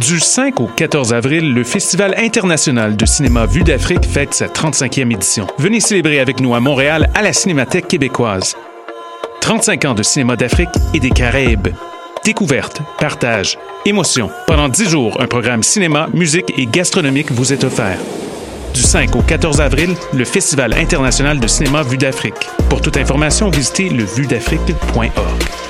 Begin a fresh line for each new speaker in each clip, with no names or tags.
Du 5 au 14 avril, le Festival international de cinéma Vue d'Afrique fête sa 35e édition. Venez célébrer avec nous à Montréal à la Cinémathèque québécoise. 35 ans de cinéma d'Afrique et des Caraïbes. Découverte, partage, émotion. Pendant 10 jours, un programme cinéma, musique et gastronomique vous est offert. Du 5 au 14 avril, le Festival international de cinéma Vue d'Afrique. Pour toute information, visitez levuedafrique.org.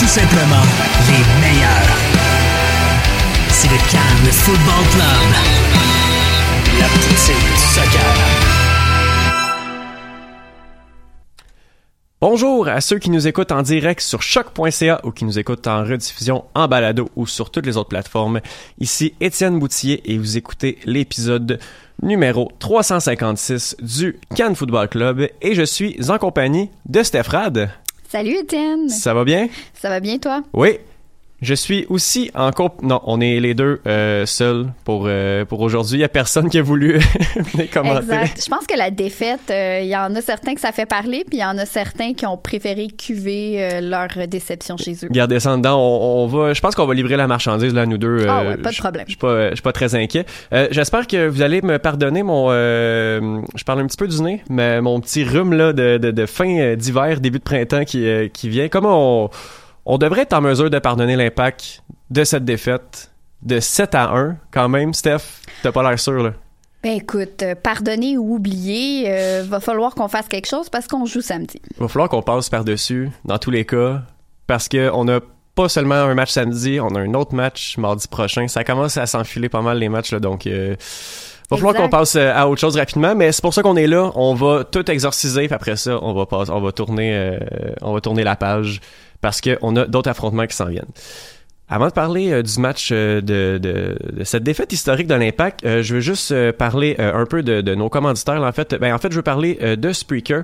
Tout simplement les meilleurs. C'est le Cannes Football Club. La poutine du soccer.
Bonjour à ceux qui nous écoutent en direct sur choc.ca ou qui nous écoutent en rediffusion en balado ou sur toutes les autres plateformes. Ici Étienne Boutier et vous écoutez l'épisode numéro 356 du Cannes Football Club et je suis en compagnie de Steph Rad.
Salut Étienne.
Ça va bien?
Ça va bien toi?
Oui. Je suis aussi en comp... Non, on est les deux euh, seuls pour, euh, pour aujourd'hui. Il n'y a personne qui a voulu venir commenter.
Exact. Je pense que la défaite, euh, il y en a certains que ça fait parler, puis il y en a certains qui ont préféré cuver euh, leur déception chez eux.
Gardez ça en dedans. On, on va, je pense qu'on va livrer la marchandise, là, nous deux.
Ah
euh,
ouais, pas de problème.
Je suis pas, je suis pas très inquiet. Euh, J'espère que vous allez me pardonner mon... euh, je parle un petit peu du nez, mais mon petit rhume là, de, de, de fin euh, d'hiver, début de printemps qui, euh, qui vient. Comment on... On devrait être en mesure de pardonner l'impact de cette défaite de 7 à 1 quand même. Steph, t'as pas l'air sûr, là.
Ben écoute, euh, pardonner ou oublier, euh, va falloir qu'on fasse quelque chose parce qu'on joue samedi.
Va falloir qu'on passe par-dessus, dans tous les cas, parce que on a pas seulement un match samedi, on a un autre match mardi prochain. Ça commence à s'enfiler pas mal les matchs, là, donc... Euh, va falloir qu'on passe à autre chose rapidement, mais c'est pour ça qu'on est là. On va tout exorciser, puis après ça, on va passer, on va tourner, euh, on va tourner la page parce qu'on a d'autres affrontements qui s'en viennent. Avant de parler euh, du match euh, de, de, de cette défaite historique de l'Impact, euh, je veux juste parler un peu de, nos commanditaires. En fait, ben, en fait, je veux parler de Spreaker.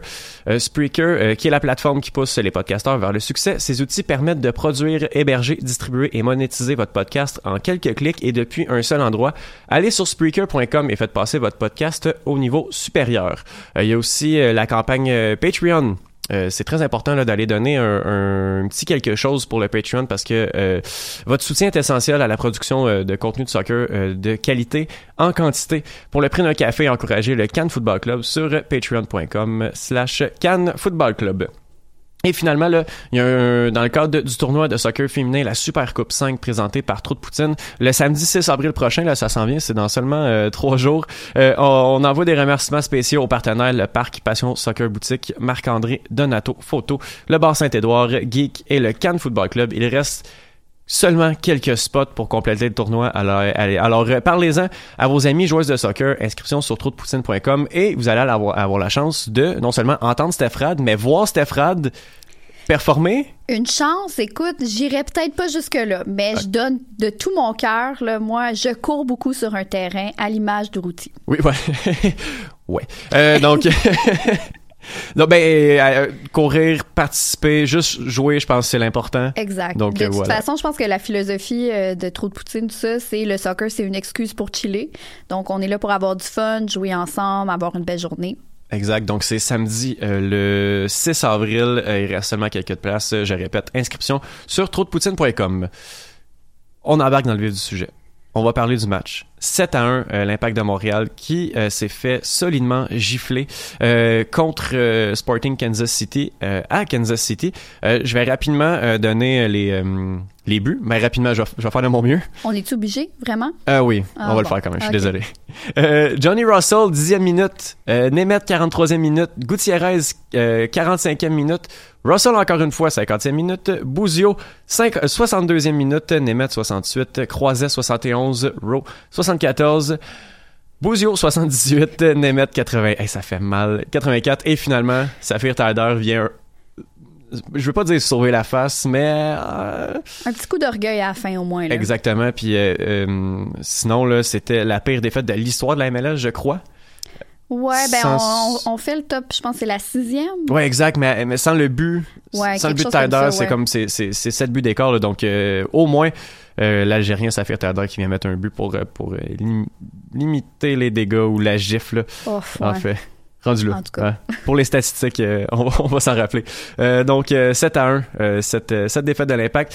Spreaker, qui est la plateforme qui pousse les podcasteurs vers le succès. Ces outils permettent de produire, héberger, distribuer et monétiser votre podcast en quelques clics et depuis un seul endroit. Allez sur Spreaker.com et faites passer votre podcast au niveau supérieur. Il y a aussi la campagne Patreon. Euh, c'est très important d'aller donner un, un petit quelque chose pour le Patreon parce que euh, votre soutien est essentiel à la production euh, de contenu de soccer de qualité en quantité. Pour le prix d'un café, encouragez le Cannes Football Club sur patreon.com slash Cannes Football Club. Et finalement, là, dans le cadre du tournoi de soccer féminin, la Super Coupe 5 présentée par Trou de Poutine, le samedi 6 avril prochain, là, ça s'en vient, c'est dans seulement euh, trois jours. Euh, on, on envoie des remerciements spéciaux aux partenaires, le Parc Passion Soccer Boutique, Marc-André, Donato, Photo, le Bar Saint-Édouard, Geek et le Cannes Football Club. Il reste seulement quelques spots pour compléter le tournoi. Alors, allez- alors euh, parlez-en à vos amis joueuses de soccer. Inscription sur trotdepoutine.com et vous allez avoir, avoir la chance de non seulement entendre Steph Rad, mais voir Steph Rad performer.
Une chance, écoute, j'irai peut-être pas jusque-là, mais je donne de tout mon cœur. Moi, je cours beaucoup sur un terrain à l'image de Routy.
Oui, ouais. ouais. Euh, donc, non, ben, euh, courir, participer, juste jouer, je pense que c'est l'important.
Exact.
Donc,
de
euh,
toute
voilà.
façon, je pense que la philosophie euh, de Trop de Poutine, tout ça, c'est le soccer, c'est une excuse pour chiller. Donc, on est là pour avoir du fun, jouer ensemble, avoir une belle journée.
Exact. Donc, c'est samedi euh, le 6 avril. Euh, il reste seulement quelques places. Euh, Je répète, inscription sur trotdepoutine.com. On embarque dans le vif du sujet. On va parler du match. 7 à 1, euh, l'impact de Montréal qui euh, s'est fait solidement gifler euh, contre Sporting Kansas City à Kansas City. Je vais rapidement donner les, les buts, mais rapidement, je vais, je vais faire de mon mieux.
On est-tu obligé, vraiment?
Ah oui,
Ah,
on va le faire quand même, je suis
Ok.
désolé. Euh, Johnny Russell, 10e minute. Euh, Nemeth, 43e minute. Gutiérrez, euh, 45e minute. Russell, encore une fois, 50e minute. Bouzio, 5, euh, 62e minute. Nemeth, 68. Croiset, 71. Rowe, 74. Bouzio, 78. Nemeth, 80. Hey, ça fait mal. 84. Et finalement, Saphir Taider vient... Je veux pas dire sauver la face, mais... euh,
Un petit coup d'orgueil à la fin, au moins. Là.
Exactement. Puis euh, euh, sinon, là, c'était la pire défaite de l'histoire de la MLS, je crois.
Ouais, ben,
Sans-
on, on fait le top, je pense que c'est la sixième.
Ouais, exact. Mais, mais sans le but,
Ouais,
sans le but de Taider, c'est comme c'est sept buts d'écart. là. Donc au moins l'Algérien Safir Taider qui vient mettre un but pour pour lim- limiter les dégâts ou la gifle.
Oh,
En
ouais.
fait. Rendu là.
En tout cas.
Pour les statistiques, euh, on va, s'en rappeler. Euh, donc, euh, 7 à 1, euh, cette, euh, cette défaite de l'impact.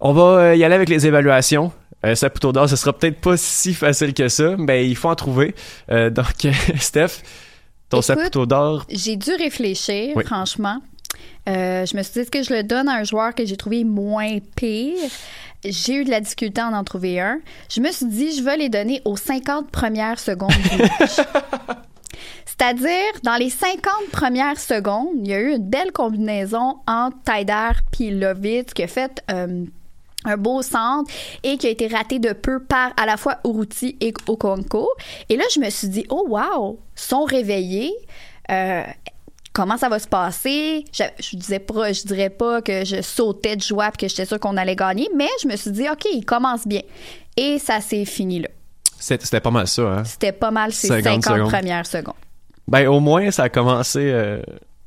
On va euh, y aller avec les évaluations. Euh, Saputo d'or, ce sera peut-être pas si facile que ça, mais il faut en trouver. Euh, donc, Steph, ton
Écoute,
Saputo d'or,
J'ai dû réfléchir,
Oui.
franchement. Euh, je me suis dit, est-ce que je le donne à un joueur que j'ai trouvé moins pire? J'ai eu de la difficulté à en trouver un. Je me suis dit, je vais les donner aux 50 premières secondes du match. C'est-à-dire, dans les 50 premières secondes, il y a eu une belle combinaison entre Taider et Lovitz qui a fait euh, un beau centre et qui a été raté de peu par à la fois Uruti et Okonko. Et là, je me suis dit, oh wow, sont réveillés. Euh, comment ça va se passer? Je, je disais pas, je dirais pas que je sautais de joie et que j'étais sûre qu'on allait gagner, mais je me suis dit, OK, il commence bien. Et ça s'est fini là.
c'était c'était pas mal ça. Hein?
C'était pas mal ces
50
50,
secondes.
premières secondes.
Ben, au moins, ça a commencé... euh,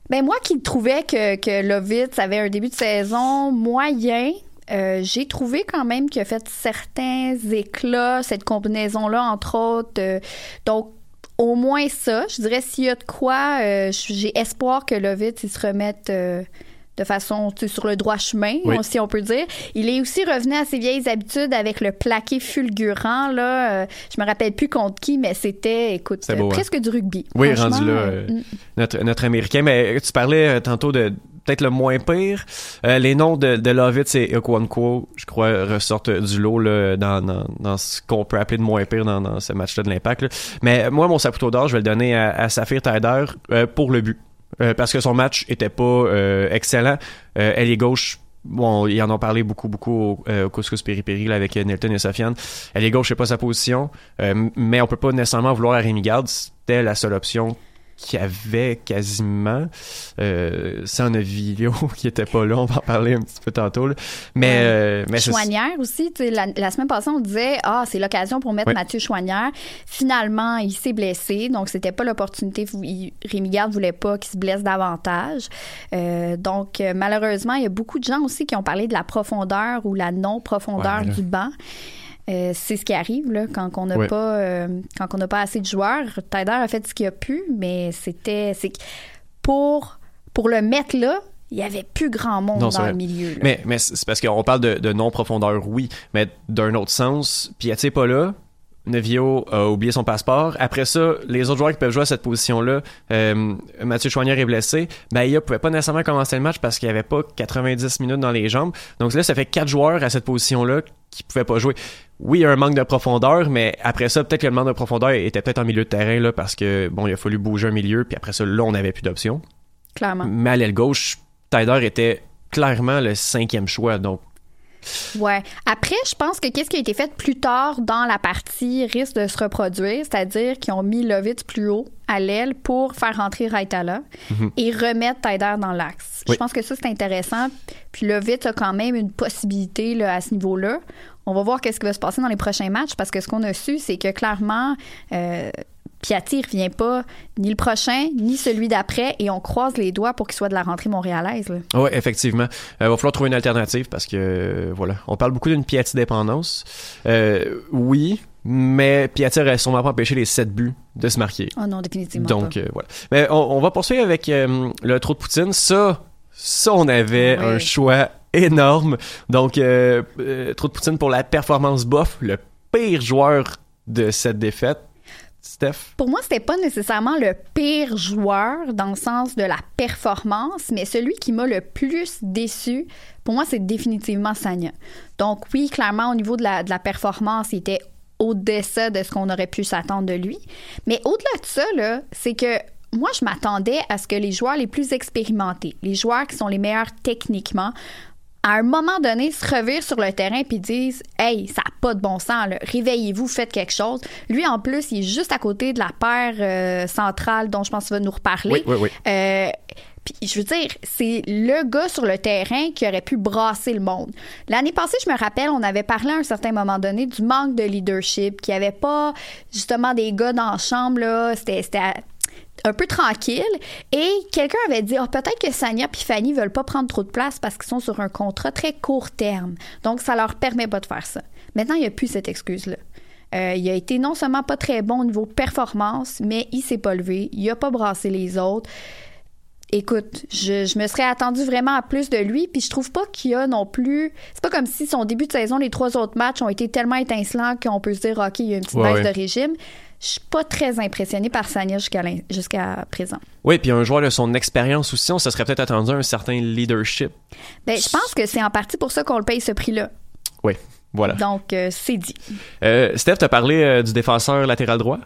Ben moi qui trouvais que, que Lovitz avait un début de saison moyen, euh, j'ai trouvé quand même qu'il a fait certains éclats, cette combinaison-là, entre autres. euh, donc, au moins ça. Je dirais s'il y a de quoi, j'ai espoir que Lovitz il se remette de façon sur le droit chemin,
Oui.
si on peut dire. Il est aussi revenu à ses vieilles habitudes avec le plaqué fulgurant. Là, Euh, je me rappelle plus contre qui, mais c'était, écoute,
beau,
euh,
hein?
presque du rugby.
Oui, rendu là,
euh,
euh, notre, notre Américain. Mais tu parlais euh, tantôt de peut-être le moins pire. Euh, les noms de, de Lovitz et Okwanko, je crois, ressortent du lot là, dans, dans, dans ce qu'on peut appeler de moins pire dans, dans ce match-là de l'Impact. Mais moi, mon sapoteau d'or, je vais le donner à, à Saphir Taider euh, pour le but. Euh, parce que son match était pas euh, excellent. Euh, elle est gauche. Bon, ils en ont parlé beaucoup, beaucoup au, euh, Couscous Péripéri là, avec euh, Nelton et Sofiane. Elle est gauche, c'est pas sa position. Euh, mais on peut pas nécessairement vouloir à Rémi Garde. C'était la seule option qu'il y avait quasiment. Euh, Novilio qui était pas là, on va en parler un petit peu tantôt. là. Mais,
Ouais.
euh, mais
aussi, la, la semaine passée, on disait ah c'est l'occasion pour mettre
Ouais.
Mathieu Chouanière. Finalement, il s'est blessé, donc c'était pas l'opportunité. Rémi Garde voulait pas qu'il se blesse davantage. Euh, donc euh, malheureusement, il y a beaucoup de gens aussi qui ont parlé de la profondeur ou la non profondeur
Ouais, mais là-
du banc. Euh, c'est ce qui arrive là, quand on n'a pas euh, quand on n'a pas assez de joueurs. Tyler a fait ce qu'il a pu, mais c'était c'est pour pour le mettre là, il y avait plus grand monde
Non,
dans
vrai.
le milieu. là.
Mais, mais c'est parce qu'on parle de, de non-profondeur, oui, mais d'un autre sens. Puis, tu sais, pas là. Nevio a oublié son passeport. Après ça, les autres joueurs qui peuvent jouer à cette position-là, euh, Mathieu Chouanière est blessé. Ben, il pouvait pas nécessairement commencer le match parce qu'il y avait pas 90 minutes dans les jambes. Donc là, ça fait quatre joueurs à cette position-là qui pouvaient pas jouer. Oui, il y a un manque de profondeur, mais après ça, peut-être que le manque de profondeur était peut-être en milieu de terrain, là, parce que, bon, il a fallu bouger un milieu, puis après ça, là, on n'avait plus d'options.
Clairement.
Mais à l'aile gauche, Tyler était clairement le cinquième choix. Donc,
Ouais. Après, je pense que qu'est-ce qui a été fait plus tard dans la partie risque de se reproduire, c'est-à-dire qu'ils ont mis Lovitz plus haut à l'aile pour faire rentrer Raitala
Mhm.
et remettre Taider dans l'axe.
Oui.
Je pense que ça, c'est intéressant. Puis Lovitz a quand même une possibilité là, à ce niveau-là. On va voir qu'est-ce qui va se passer dans les prochains matchs parce que ce qu'on a su, c'est que clairement, euh, Piatti ne revient pas ni le prochain, ni celui d'après et on croise les doigts pour qu'il soit de la rentrée montréalaise.
Oui, effectivement. Il va falloir trouver une alternative parce que, euh, voilà, on parle beaucoup d'une Piatti dépendance. Euh, oui, mais Piatti aurait sûrement pas empêché les sept buts de se marquer.
Oh non, définitivement
Donc,
pas.
euh, voilà. Mais on, on va poursuivre avec euh, le trou de Poutine. Ça, ça, on avait un choix énorme. Donc, euh, euh, trou de Poutine pour la performance bof, le pire joueur de cette défaite. Steph?
Pour moi, c'était pas nécessairement le pire joueur dans le sens de la performance, mais celui qui m'a le plus déçu, pour moi, c'est définitivement Sanya. Donc oui, clairement, au niveau de la, de la performance, il était au-dessus de ce qu'on aurait pu s'attendre de lui. Mais au-delà de ça, c'est que moi, je m'attendais à ce que les joueurs les plus expérimentés, les joueurs qui sont les meilleurs techniquement, à un moment donné, se revirent sur le terrain puis disent Hey, ça n'a pas de bon sens, réveillez-vous, faites quelque chose. Lui, en plus, il est juste à côté de la paire euh, centrale dont je pense qu'il va nous reparler.
Oui, oui, oui.
Euh, puis, je veux dire, c'est le gars sur le terrain qui aurait pu brasser le monde. L'année passée, je me rappelle, on avait parlé à un certain moment donné du manque de leadership, qu'il n'y avait pas justement des gars dans la chambre, là. C'était. Un peu tranquille. Et quelqu'un avait dit Ah, peut-être que Sanya et Fanny veulent pas prendre trop de place parce qu'ils sont sur un contrat très court terme. Donc ça leur permet pas de faire ça. Maintenant il n'y a plus cette excuse là Euh, il a été non seulement pas très bon au niveau performance mais il s'est pas levé il a pas brassé les autres Écoute, je, je me serais attendu vraiment à plus de lui, puis je trouve pas qu'il y a non plus. C'est pas comme si son début de saison, les trois autres matchs ont été tellement étincelants qu'on peut se dire, OK, il y a une petite
Ouais,
baisse
ouais.
de régime. Je suis pas très impressionnée par Sanya jusqu'à présent.
Oui, puis un joueur de son expérience aussi, on se serait peut-être attendu un certain leadership.
Ben, je pense que c'est en partie pour ça qu'on le paye ce prix-là.
Oui, voilà.
Donc, euh, c'est dit.
Euh, Steph, t'as parlé euh, du défenseur latéral droit?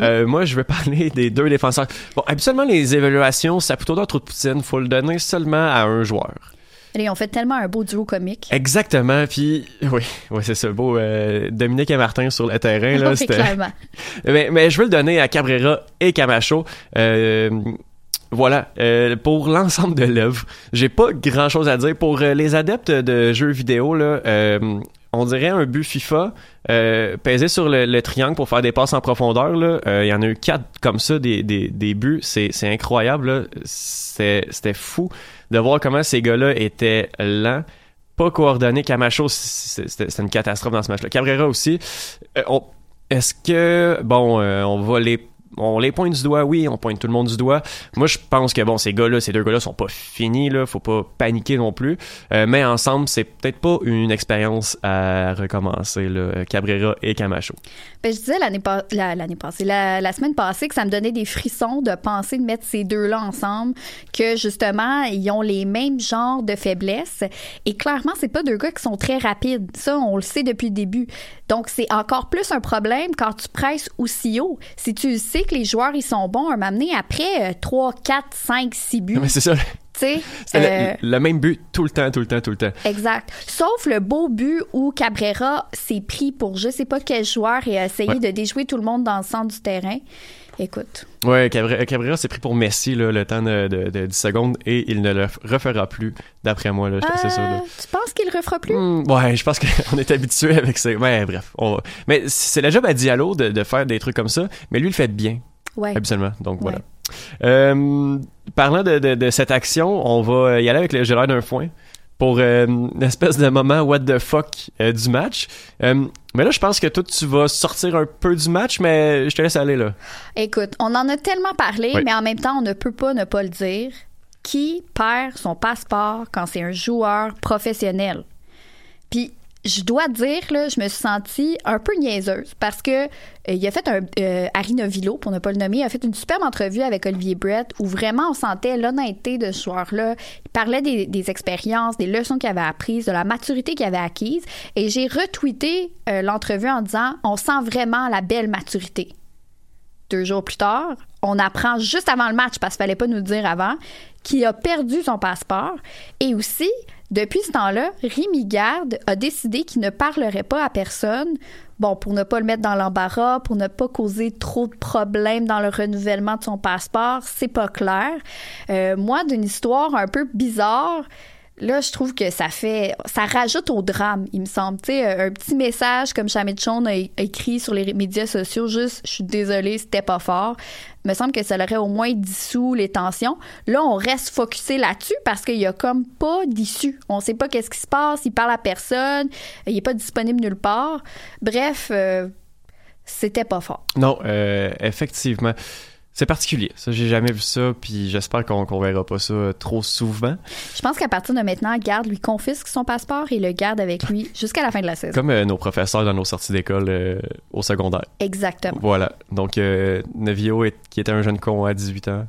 Euh, moi, je veux parler des deux défenseurs. Bon, habituellement, les évaluations, ça plutôt dans trop de poutine. Faut le donner seulement à un joueur.
Ils ont fait tellement un beau duo comique.
Exactement. Puis, oui, oui c'est ça. Beau euh, Dominique et Martin sur le terrain. Là,
Oui, clairement.
mais, mais je veux le donner à Cabrera et Camacho. Euh, voilà, euh, pour l'ensemble de l'œuvre, j'ai pas grand chose à dire. Pour les adeptes de jeux vidéo, là, on dirait un but FIFA euh, pesé sur le, le triangle pour faire des passes en profondeur. Euh, Il y en a eu quatre comme ça, des, des, des buts. C'est c'est incroyable. C'était fou de voir comment ces gars-là étaient lents pas coordonnés. Camacho, c'était une catastrophe dans ce match-là. Cabrera aussi. Euh, Est-ce que, bon, euh, on va les. On les pointe du doigt, oui, on pointe tout le monde du doigt. Moi, je pense que, bon, ces gars-là, ces deux gars-là sont pas finis, là, faut pas paniquer non plus. Euh, mais ensemble, c'est peut-être pas une expérience à recommencer, là, Cabrera et Camacho.
Ben, je disais l'année la- passée, la semaine passée, que ça me donnait des frissons de penser de mettre ces deux-là ensemble, que justement, ils ont les mêmes genres de faiblesses. Et clairement, c'est pas deux gars qui sont très rapides. Ça, on le sait depuis le début. Donc, c'est encore plus un problème quand tu presses aussi haut. Si tu sais que les joueurs, ils sont bons, à m'amener après 3, 4, 5, 6 buts.
Mais c'est ça,
Tu sais,
c'est le-
euh,
le, même but tout le temps, tout le temps, tout le temps.
Exact. Sauf le beau but où Cabrera s'est pris pour je sais pas quel joueur et a essayé
Ouais.
de déjouer tout le monde dans le centre du terrain. Écoute,
Ouais, Cabrera, Cabrera s'est pris pour Messi, là, le temps de, de, de 10 secondes, et il ne le refera plus, d'après moi, là, sûr, là.
Euh, tu penses qu'il le refera plus?
Hmm, ouais, je pense qu'on est habitué avec ça. Ouais, bref. On Mais c'est la job à Diallo de, de faire des trucs comme ça, mais lui, il le fait bien,
Ouais.
habituellement. Donc voilà.
Ouais.
Euh, parlant de, de, de cette action, on va y aller avec le l'air d'un foin pour euh, une espèce de moment what the fuck euh, du match. Euh, mais là, je pense que toi, tu vas sortir un peu du match, mais je te laisse aller là.
Écoute, on en a tellement parlé,
Oui.
mais en même temps, on ne peut pas ne pas le dire. Qui perd son passeport quand c'est un joueur professionnel? Puis, je dois dire, là, je me suis sentie un peu niaiseuse parce que euh, il a fait un. Euh, Harry Novillo, pour ne pas le nommer, a fait une superbe entrevue avec Olivier Brett où vraiment on sentait l'honnêteté de ce joueur-là. Il parlait des, expériences, des leçons qu'il avait apprises, de la maturité qu'il avait acquise. Et j'ai retweeté euh, l'entrevue en disant on sent vraiment la belle maturité deux jours plus tard, on apprend juste avant le match, parce qu'il fallait pas nous le dire avant, qu'il a perdu son passeport. Et aussi, Depuis ce temps-là, Rémi Garde a décidé qu'il ne parlerait pas à personne, bon, pour ne pas le mettre dans l'embarras, pour ne pas causer trop de problèmes dans le renouvellement de son passeport, c'est pas clair. Euh, moi, d'une histoire un peu bizarre, Là, je trouve que ça fait, ça rajoute au drame, il me semble. Tu sais, un petit message comme Chamit Chon a écrit sur les médias sociaux, juste, je suis désolée, c'était pas fort. Me semble que ça aurait au moins dissous les tensions. Là, on reste focusé là-dessus parce qu'il y a comme pas d'issue. On sait pas qu'est-ce qui se passe, il parle à personne, il est pas disponible nulle part. Bref, euh, c'était pas fort.
Non, euh, effectivement. C'est particulier. Ça, j'ai jamais vu ça, puis j'espère qu'on qu'on verra pas ça trop souvent.
Je pense qu'à partir de maintenant, Garde lui confisque son passeport et le garde avec lui jusqu'à la fin de la saison.
Comme euh, nos professeurs dans nos sorties d'école euh, au secondaire.
Exactement.
Voilà. Donc, euh, Nevio, est- qui était un jeune con à 18 ans.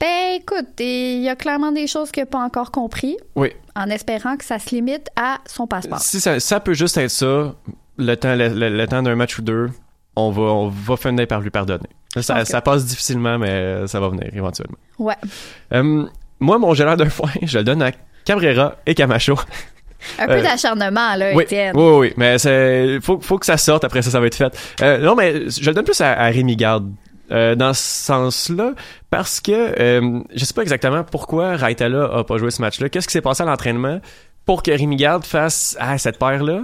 Ben, écoute, il y a clairement des choses qu'il n'a pas encore compris,
Oui.
en espérant que ça se limite à son passeport.
Si ça, ça peut juste être ça, le temps, le, le- le temps d'un match ou deux, on va, on va finir par lui pardonner. Ça,
pense que-
ça passe difficilement, mais ça va venir éventuellement.
Ouais.
Euh, moi, mon gelard d'un foin, je le donne à Cabrera et Camacho.
Un peu
Euh,
d'acharnement, là,
oui,
Étienne.
oui, oui, mais c'est faut, faut que ça sorte après ça, ça va être fait. Euh, non, mais je le donne plus à, à Rémi Garde. euh, dans ce sens-là, parce que je sais pas exactement pourquoi Raitala a pas joué ce match-là. Qu'est-ce qui s'est passé à l'entraînement pour que Rémi Garde fasse ah cette paire-là,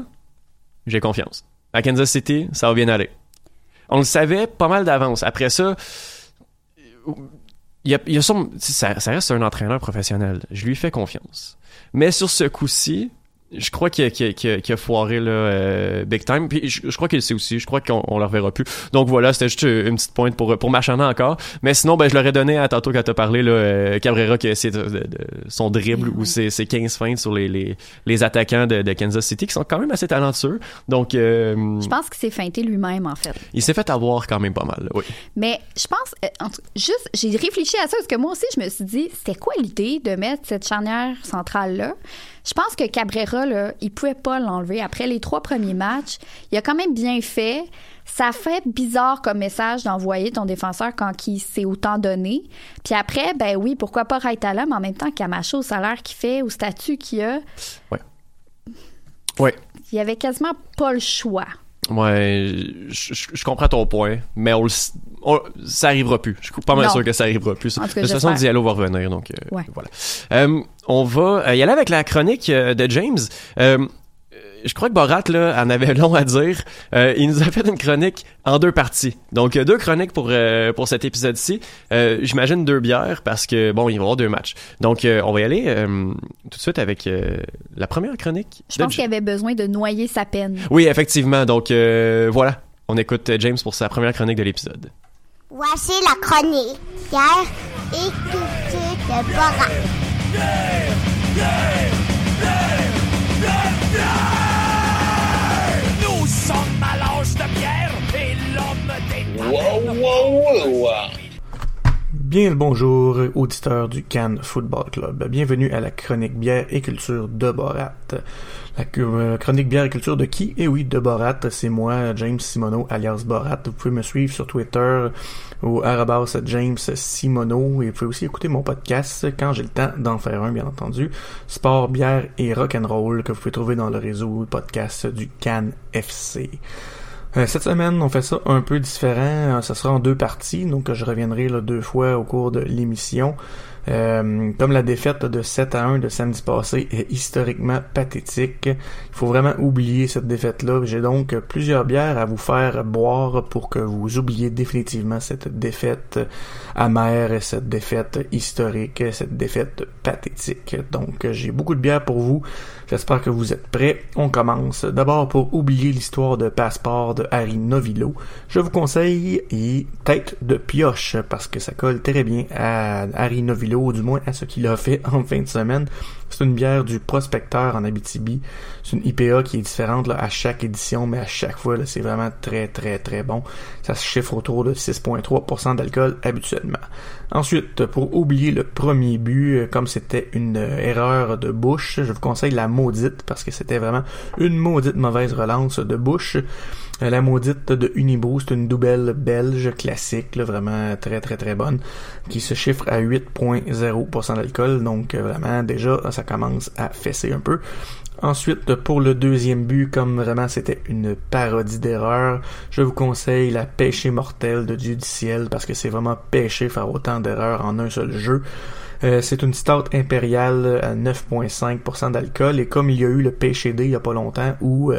j'ai confiance. À Kansas City, ça va bien aller. On le savait pas mal d'avance. Après ça, y a, y a ça reste un entraîneur professionnel. Je lui fais confiance. Mais sur ce coup-ci, je crois qu'il a, a- a- a foiré là, euh, big time. Puis je, je crois qu'il le sait aussi. Je crois qu'on on le reverra plus. Donc voilà, c'était juste une petite pointe pour, pour m'acharner encore. Mais sinon, ben, je l'aurais donné à tantôt quand t'as parlé, là, euh, Cabrera, que c'est de- de- de- son dribble ou ses, ses 15 feintes sur les, les, les attaquants de, de Kansas City qui sont quand même assez talentueux. Donc, euh,
Je pense qu'il s'est feinté lui-même, en fait.
il s'est fait avoir quand même pas mal. là, Oui.
Mais je pense, euh, en tout- juste, j'ai réfléchi à ça parce que moi aussi, je me suis dit, c'était quoi l'idée de mettre cette charnière centrale-là? Je pense que Cabrera, là, il pouvait pas l'enlever. Après les trois premiers matchs, il a quand même bien fait. Ça fait bizarre comme message d'envoyer ton défenseur quand il s'est autant donné. Puis après, ben oui, pourquoi pas Raitala, mais en même temps, Camacho, au salaire qu'il fait, au statut qu'il a,
Ouais.
il y avait quasiment pas le choix.
Ouais, je, je- je comprends ton point, mais on le on- ça arrivera plus. Je suis pas mal
Non.
sûr que ça arrivera plus.
Cas,
de toute façon. Diallo va revenir, donc euh,
Ouais.
voilà. Euh, on va euh, y aller avec la chronique euh, de James. Euh, je crois que Borat là en avait long à dire. Euh, il nous a fait une chronique en deux parties. Donc deux chroniques pour euh, pour cet épisode-ci. Euh, J'imagine deux bières parce que bon, il va y avoir deux matchs. Donc euh, on va y aller euh, tout de suite avec euh, la première chronique.
Je pense qu'il avait besoin de noyer sa peine.
oui, effectivement. Donc euh, voilà, on écoute James pour sa première chronique de l'épisode.
Voici la chronique Pierre et culture de Borat.
Nous sommes à l'âge de pierre et l'homme des
Bien le bonjour, auditeurs du Cannes Football Club. Bienvenue à la chronique bière et culture de Borat. La euh, chronique bière et culture de qui? Eh oui, de Borat. C'est moi, James Simoneau, alias Borat. Vous pouvez me suivre sur Twitter au arabas James Simoneau et vous pouvez aussi écouter mon podcast quand j'ai le temps d'en faire un, bien entendu. Sport, bière et rock'n'roll que vous pouvez trouver dans le réseau podcast du Cannes FC. Euh, cette semaine, on fait ça un peu différent. Euh, Ça sera en deux parties, donc euh, je reviendrai là, deux fois au cours de l'émission. Euh, comme la défaite de 7 à 1 de samedi passé est historiquement pathétique, il faut vraiment oublier cette défaite-là. J'ai donc plusieurs bières à vous faire boire pour que vous oubliez définitivement cette défaite amère, cette défaite historique, cette défaite pathétique. Donc j'ai beaucoup de bières pour vous. J'espère que vous êtes prêts. On commence. D'abord pour oublier l'histoire de passeport de Harry Novillo, je vous conseille Tête de pioche parce que ça colle très bien à Harry Novillo, du moins à ce qu'il a fait en fin de semaine. C'est une bière du prospecteur en Abitibi. C'est une IPA qui est différente à chaque édition, mais à chaque fois, c'est vraiment très très très bon. Ça se chiffre autour de 6,3% d'alcool habituellement. Ensuite, pour oublier le premier but, euh, comme c'était une euh, erreur de bouche, je vous conseille la maudite parce que c'était vraiment une maudite mauvaise relance de bouche. Euh, La maudite de Unibrew, c'est une double belge classique, vraiment très très très bonne, qui se chiffre à 8.0% d'alcool, donc euh, vraiment déjà ça commence à fesser un peu. Ensuite, pour le deuxième but, comme vraiment c'était une parodie d'erreur, je vous conseille la pêchée mortelle de Dieu du ciel parce que c'est vraiment péché faire autant d'erreurs en un seul jeu. Euh, c'est une stout impériale à 9.5% d'alcool et comme il y a eu le pêché D il y a pas longtemps où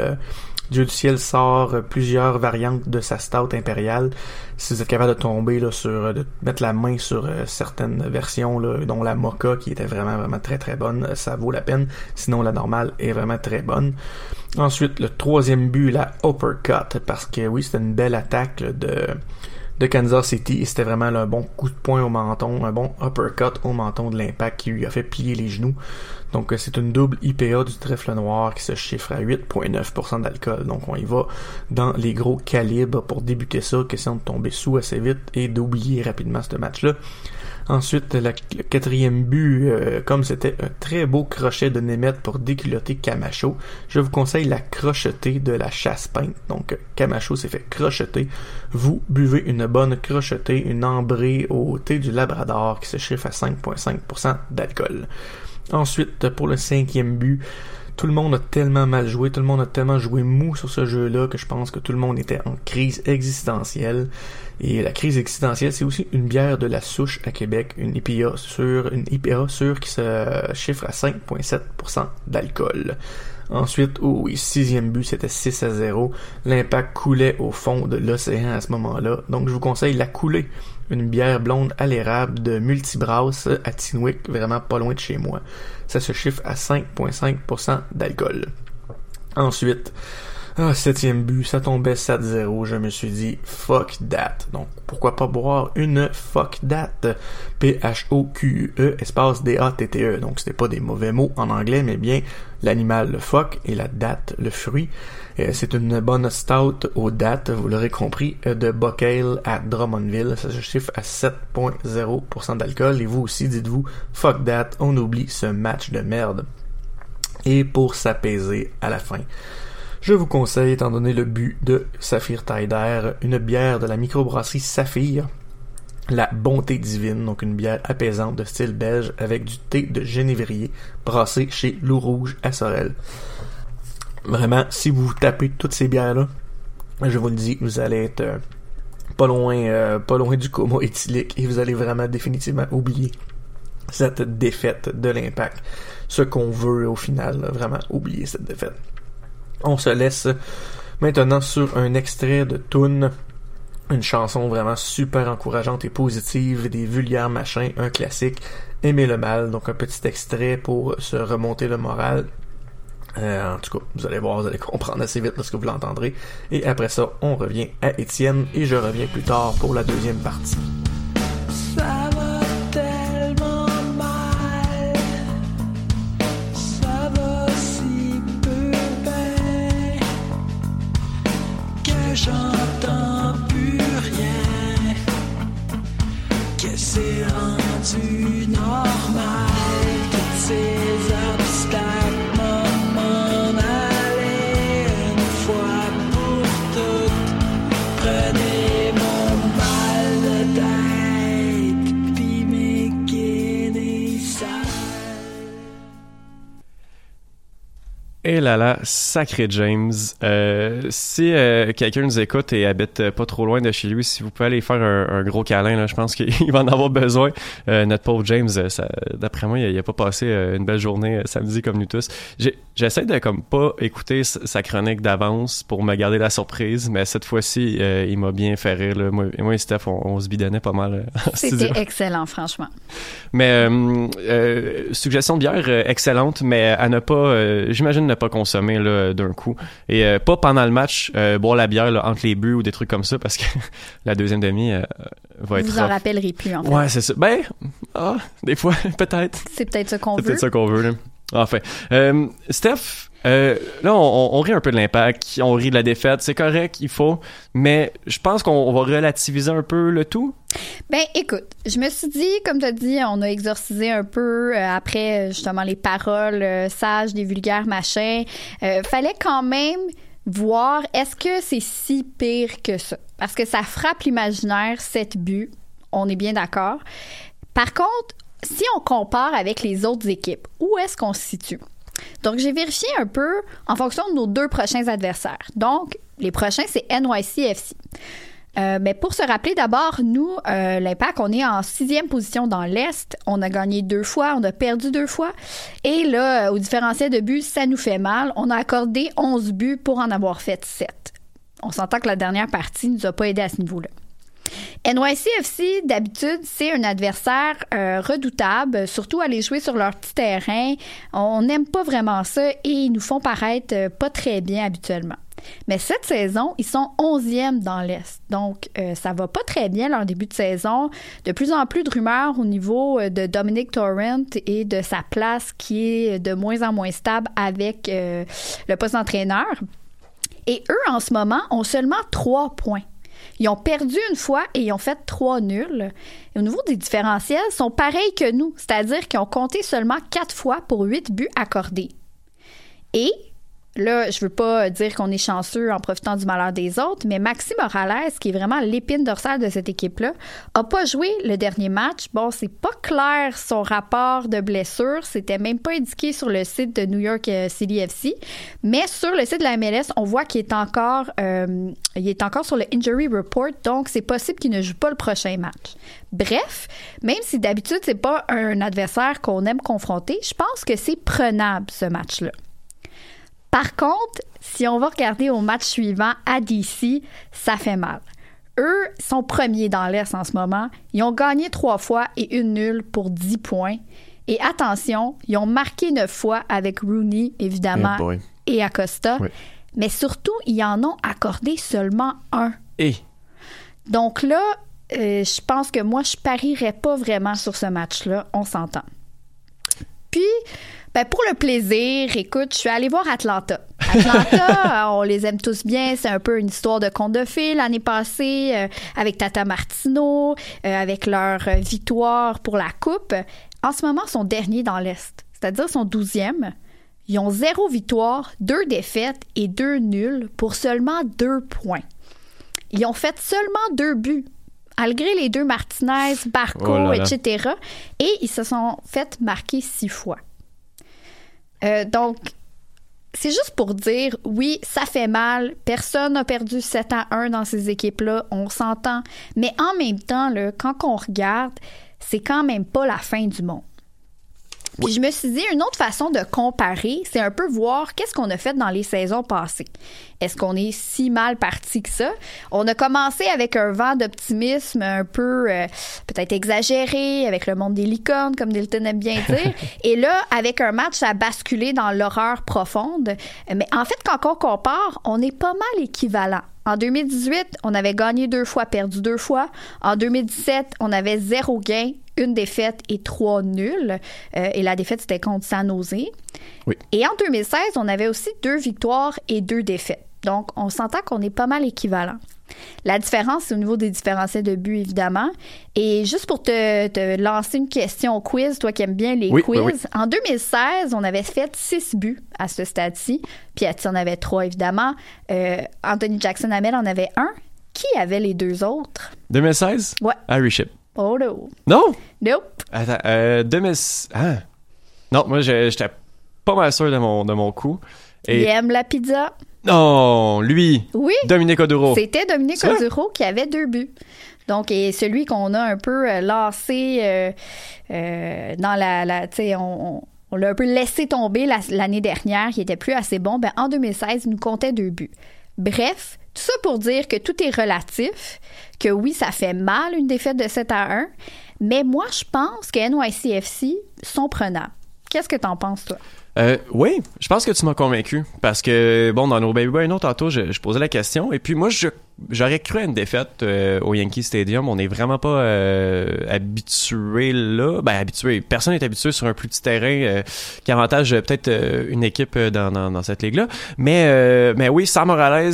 Dieu du ciel sort plusieurs variantes de sa stout impériale. Si vous êtes capable de tomber là, sur, de mettre la main sur euh, certaines versions, dont la Mocha qui était vraiment vraiment très très bonne, ça vaut la peine. Sinon la normale est vraiment très bonne. Ensuite le troisième but, la uppercut, parce que oui c'était une belle attaque de de Kansas City c'était vraiment un bon coup de poing au menton, un bon uppercut au menton de l'impact qui lui a fait plier les genoux. Donc euh, c'est une double IPA du trèfle noir qui se chiffre à 8.9% d'alcool. Donc on y va dans les gros calibres pour débuter ça, question de tomber sous assez vite et d'oublier rapidement ce match-là. Ensuite, le quatrième but, euh, comme c'était un très beau crochet de Nemeth pour déculotter Camacho, je vous conseille la crochetée de la chasse peinte. Donc, Camacho s'est fait crocheter. Vous buvez une bonne crochetée, une ambrée au thé du Labrador qui se chiffre à 5,5% d'alcool. Ensuite, pour le cinquième but, tout le monde a tellement mal joué, tout le monde a tellement joué mou sur ce jeu-là que je pense que tout le monde était en crise existentielle. Et la crise existentielle, c'est aussi une bière de la souche à Québec, une IPA sur une IPA sur qui se chiffre à 5,7% d'alcool. Ensuite, au sixième but, c'était 6 à 0. L'impact coulait au fond de l'océan à ce moment-là. Donc, je vous conseille la coulée une bière blonde à l'érable de Multibrass à Tinwick, vraiment pas loin de chez moi. Ça se chiffre à 5,5% d'alcool. Ensuite, ah, septième but, ça tombait 7-0. Je me suis dit, fuck that. Donc, pourquoi pas boire une fuck that? P-H-O-Q-E, espace D-A-T-T-E. Donc, c'était pas des mauvais mots en anglais, mais bien l'animal, le fuck, et la date, le fruit. Euh, c'est une bonne stout aux dates, vous l'aurez compris, euh, de Buckale à Drummondville. Ça se chiffre à 7.0% d'alcool. Et vous aussi, dites-vous, fuck that, on oublie ce match de merde. Et pour s'apaiser à la fin, je vous conseille, étant donné le but de Saphir Tider, une bière de la microbrasserie Saphir, la bonté divine, donc une bière apaisante de style belge avec du thé de genévrier brassé chez Loup Rouge à Sorel. Vraiment, si vous tapez toutes ces bières-là, je vous le dis, vous allez être euh, pas loin, euh, pas loin du coma éthylique et vous allez vraiment définitivement oublier cette défaite de l'impact. Ce qu'on veut au final, vraiment oublier cette défaite. On se laisse maintenant sur un extrait de Toon, une chanson vraiment super encourageante et positive, des vulgaires machins, un classique, Aimer le mal, donc un petit extrait pour se remonter le moral. Euh, en tout cas, vous allez voir, vous allez comprendre assez vite lorsque vous l'entendrez. Et après ça, on revient à Étienne et je reviens plus tard pour la deuxième partie.
Et là là, sacré James. Euh, si euh, quelqu'un nous écoute et habite euh, pas trop loin de chez lui, si vous pouvez aller faire un, gros câlin, là, je pense qu'il va en avoir besoin. notre pauvre James, d'après moi, il, a pas passé une belle journée samedi comme nous tous. J'essaie de comme pas écouter sa chronique d'avance pour me garder la surprise, mais cette fois-ci, il m'a bien fait rire. Là. Moi, moi et Steph, on, se bidonnait pas mal.
C'était excellent, franchement.
Mais suggestion de bière excellente, mais à ne pas, j'imagine pas consommer d'un coup. Et euh, pas pendant le match, euh, boire la bière entre les buts ou des trucs comme ça parce que la deuxième demi euh, va être.
Vous en rappellerez plus, en fait.
Ouais, c'est ça. Ben, ah, des fois, peut-être.
C'est peut-être ce qu'on veut.
C'est peut-être ça qu'on veut, là. Enfin. Steph, euh, là, on, rit un peu de l'impact, on rit de la défaite, c'est correct, il faut, mais je pense qu'on va relativiser un peu le tout.
Ben, écoute, je me suis dit, comme tu as dit, on a exorcisé un peu euh, après justement les paroles euh, sages des vulgaires machins. fallait quand même voir est-ce que c'est si pire que ça? Parce que ça frappe l'imaginaire, cette but, on est bien d'accord. Par contre, si on compare avec les autres équipes, où est-ce qu'on se situe? Donc, j'ai vérifié un peu en fonction de nos deux prochains adversaires. Donc, les prochains, c'est NYCFC. Euh, mais pour se rappeler d'abord, nous, euh, l'Impact, on est en sixième position dans l'Est. On a gagné deux fois, on a perdu deux fois. Et là, au différentiel de buts, ça nous fait mal. On a accordé 11 buts pour en avoir fait 7. On s'entend que la dernière partie ne nous a pas aidé à ce niveau-là. NYCFC, d'habitude, c'est un adversaire euh, redoutable, surtout aller jouer sur leur petit terrain. On n'aime pas vraiment ça et ils nous font paraître euh, pas très bien habituellement. Mais cette saison, ils sont 11e dans l'Est. Donc, euh, ça va pas très bien leur début de saison. De plus en plus de rumeurs au niveau de Dominic Torrent et de sa place qui est de moins en moins stable avec le poste d'entraîneur. Et eux, en ce moment, ont seulement trois points. Ils ont perdu une fois et ils ont fait trois nuls. Au niveau des différentiels, ils sont pareils que nous, c'est-à-dire qu'ils ont compté seulement quatre fois pour huit buts accordés. Et Là, je veux pas dire qu'on est chanceux en profitant du malheur des autres, mais Maxime Morales, qui est vraiment l'épine dorsale de cette équipe-là, a pas joué le dernier match. Bon, c'est pas clair son rapport de blessure, c'était même pas indiqué sur le site de New York euh, City FC, mais sur le site de la MLS, on voit qu'il est encore, euh, il est encore sur le injury report, donc c'est possible qu'il ne joue pas le prochain match. Bref, même si d'habitude c'est pas un adversaire qu'on aime confronter, je pense que c'est prenable ce match-là. Par contre, si on va regarder au match suivant à DC, ça fait mal. Eux sont premiers dans l'Est en ce moment. Ils ont gagné trois fois et une nulle pour 10 points. Et attention, ils ont marqué neuf fois avec Rooney, évidemment, et Acosta. Mais surtout, ils en ont accordé seulement un.
Et?
Donc là, euh, je pense que moi, je parierais pas vraiment sur ce match-là. On s'entend. Puis, ben, pour le plaisir, écoute, je suis allée voir Atlanta. Atlanta, on les aime tous bien. C'est un peu une histoire de conte de fées l'année passée euh, avec Tata Martino, euh, avec leur victoire pour la Coupe. En ce moment, ils sont derniers dans l'Est, c'est-à-dire sont douzièmes. Ils ont zéro victoire, deux défaites et deux nuls pour seulement deux points. Ils ont fait seulement deux buts malgré les deux Martinez, Barco, oh etc. Et ils se sont fait marquer six fois. Euh, donc, c'est juste pour dire, oui, ça fait mal. Personne n'a perdu 7 à 1 dans ces équipes-là. On s'entend. Mais en même temps, là, quand on regarde, c'est quand même pas la fin du monde. Puis je me suis dit, une autre façon de comparer, c'est un peu voir qu'est-ce qu'on a fait dans les saisons passées. Est-ce qu'on est si mal parti que ça? On a commencé avec un vent d'optimisme un peu euh, peut-être exagéré, avec le monde des licornes, comme Dilton aime bien dire. Et là, avec un match, ça a basculé dans l'horreur profonde. Mais en fait, quand on compare, on est pas mal équivalent. En 2018, on avait gagné deux fois, perdu deux fois. En 2017, on avait zéro gain, une défaite et trois nuls. Euh, et la défaite, c'était contre San Jose. Et en 2016, on avait aussi deux victoires et deux défaites. Donc, on s'entend qu'on est pas mal équivalent. La différence, c'est au niveau des différentiels de buts, évidemment. Et juste pour te, lancer une question au quiz, toi qui aimes bien les quiz, en 2016, on avait fait six buts à ce stade-ci. Puis on avait trois, évidemment. Euh, Anthony Jackson Hamel en avait un. Qui avait les deux autres?
2016?
Ouais.
Harry Ship.
Oh no.
Non?
Nope.
Attends, euh, 2016... Ah. Non, moi, j'étais pas mal sûr de mon, de mon coup.
Et... Il aime la pizza.
Non, lui.
Oui.
Dominique Oduro.
C'était Dominique Oduro qui avait deux buts. Donc, et celui qu'on a un peu euh, lancé euh, euh, dans la, tu sais, on, l'a un peu laissé tomber l'année dernière, qui était plus assez bon. Ben, en 2016, il nous comptait deux buts. Bref, tout ça pour dire que tout est relatif, que oui, ça fait mal une défaite de 7 à 1, mais moi, je pense que NYCFC sont prenables. Qu'est-ce que t'en penses, toi?
Euh, oui, je pense que tu m'as convaincu parce que bon dans nos baby boy autre tantôt je, je, posais la question et puis moi j'aurais cru à une défaite euh, au Yankee Stadium. On n'est vraiment pas euh, habitué là. Ben habitué. Personne n'est habitué sur un plus petit terrain euh, qui avantage peut-être une équipe dans, dans, dans, cette ligue là mais mais oui Sam Morales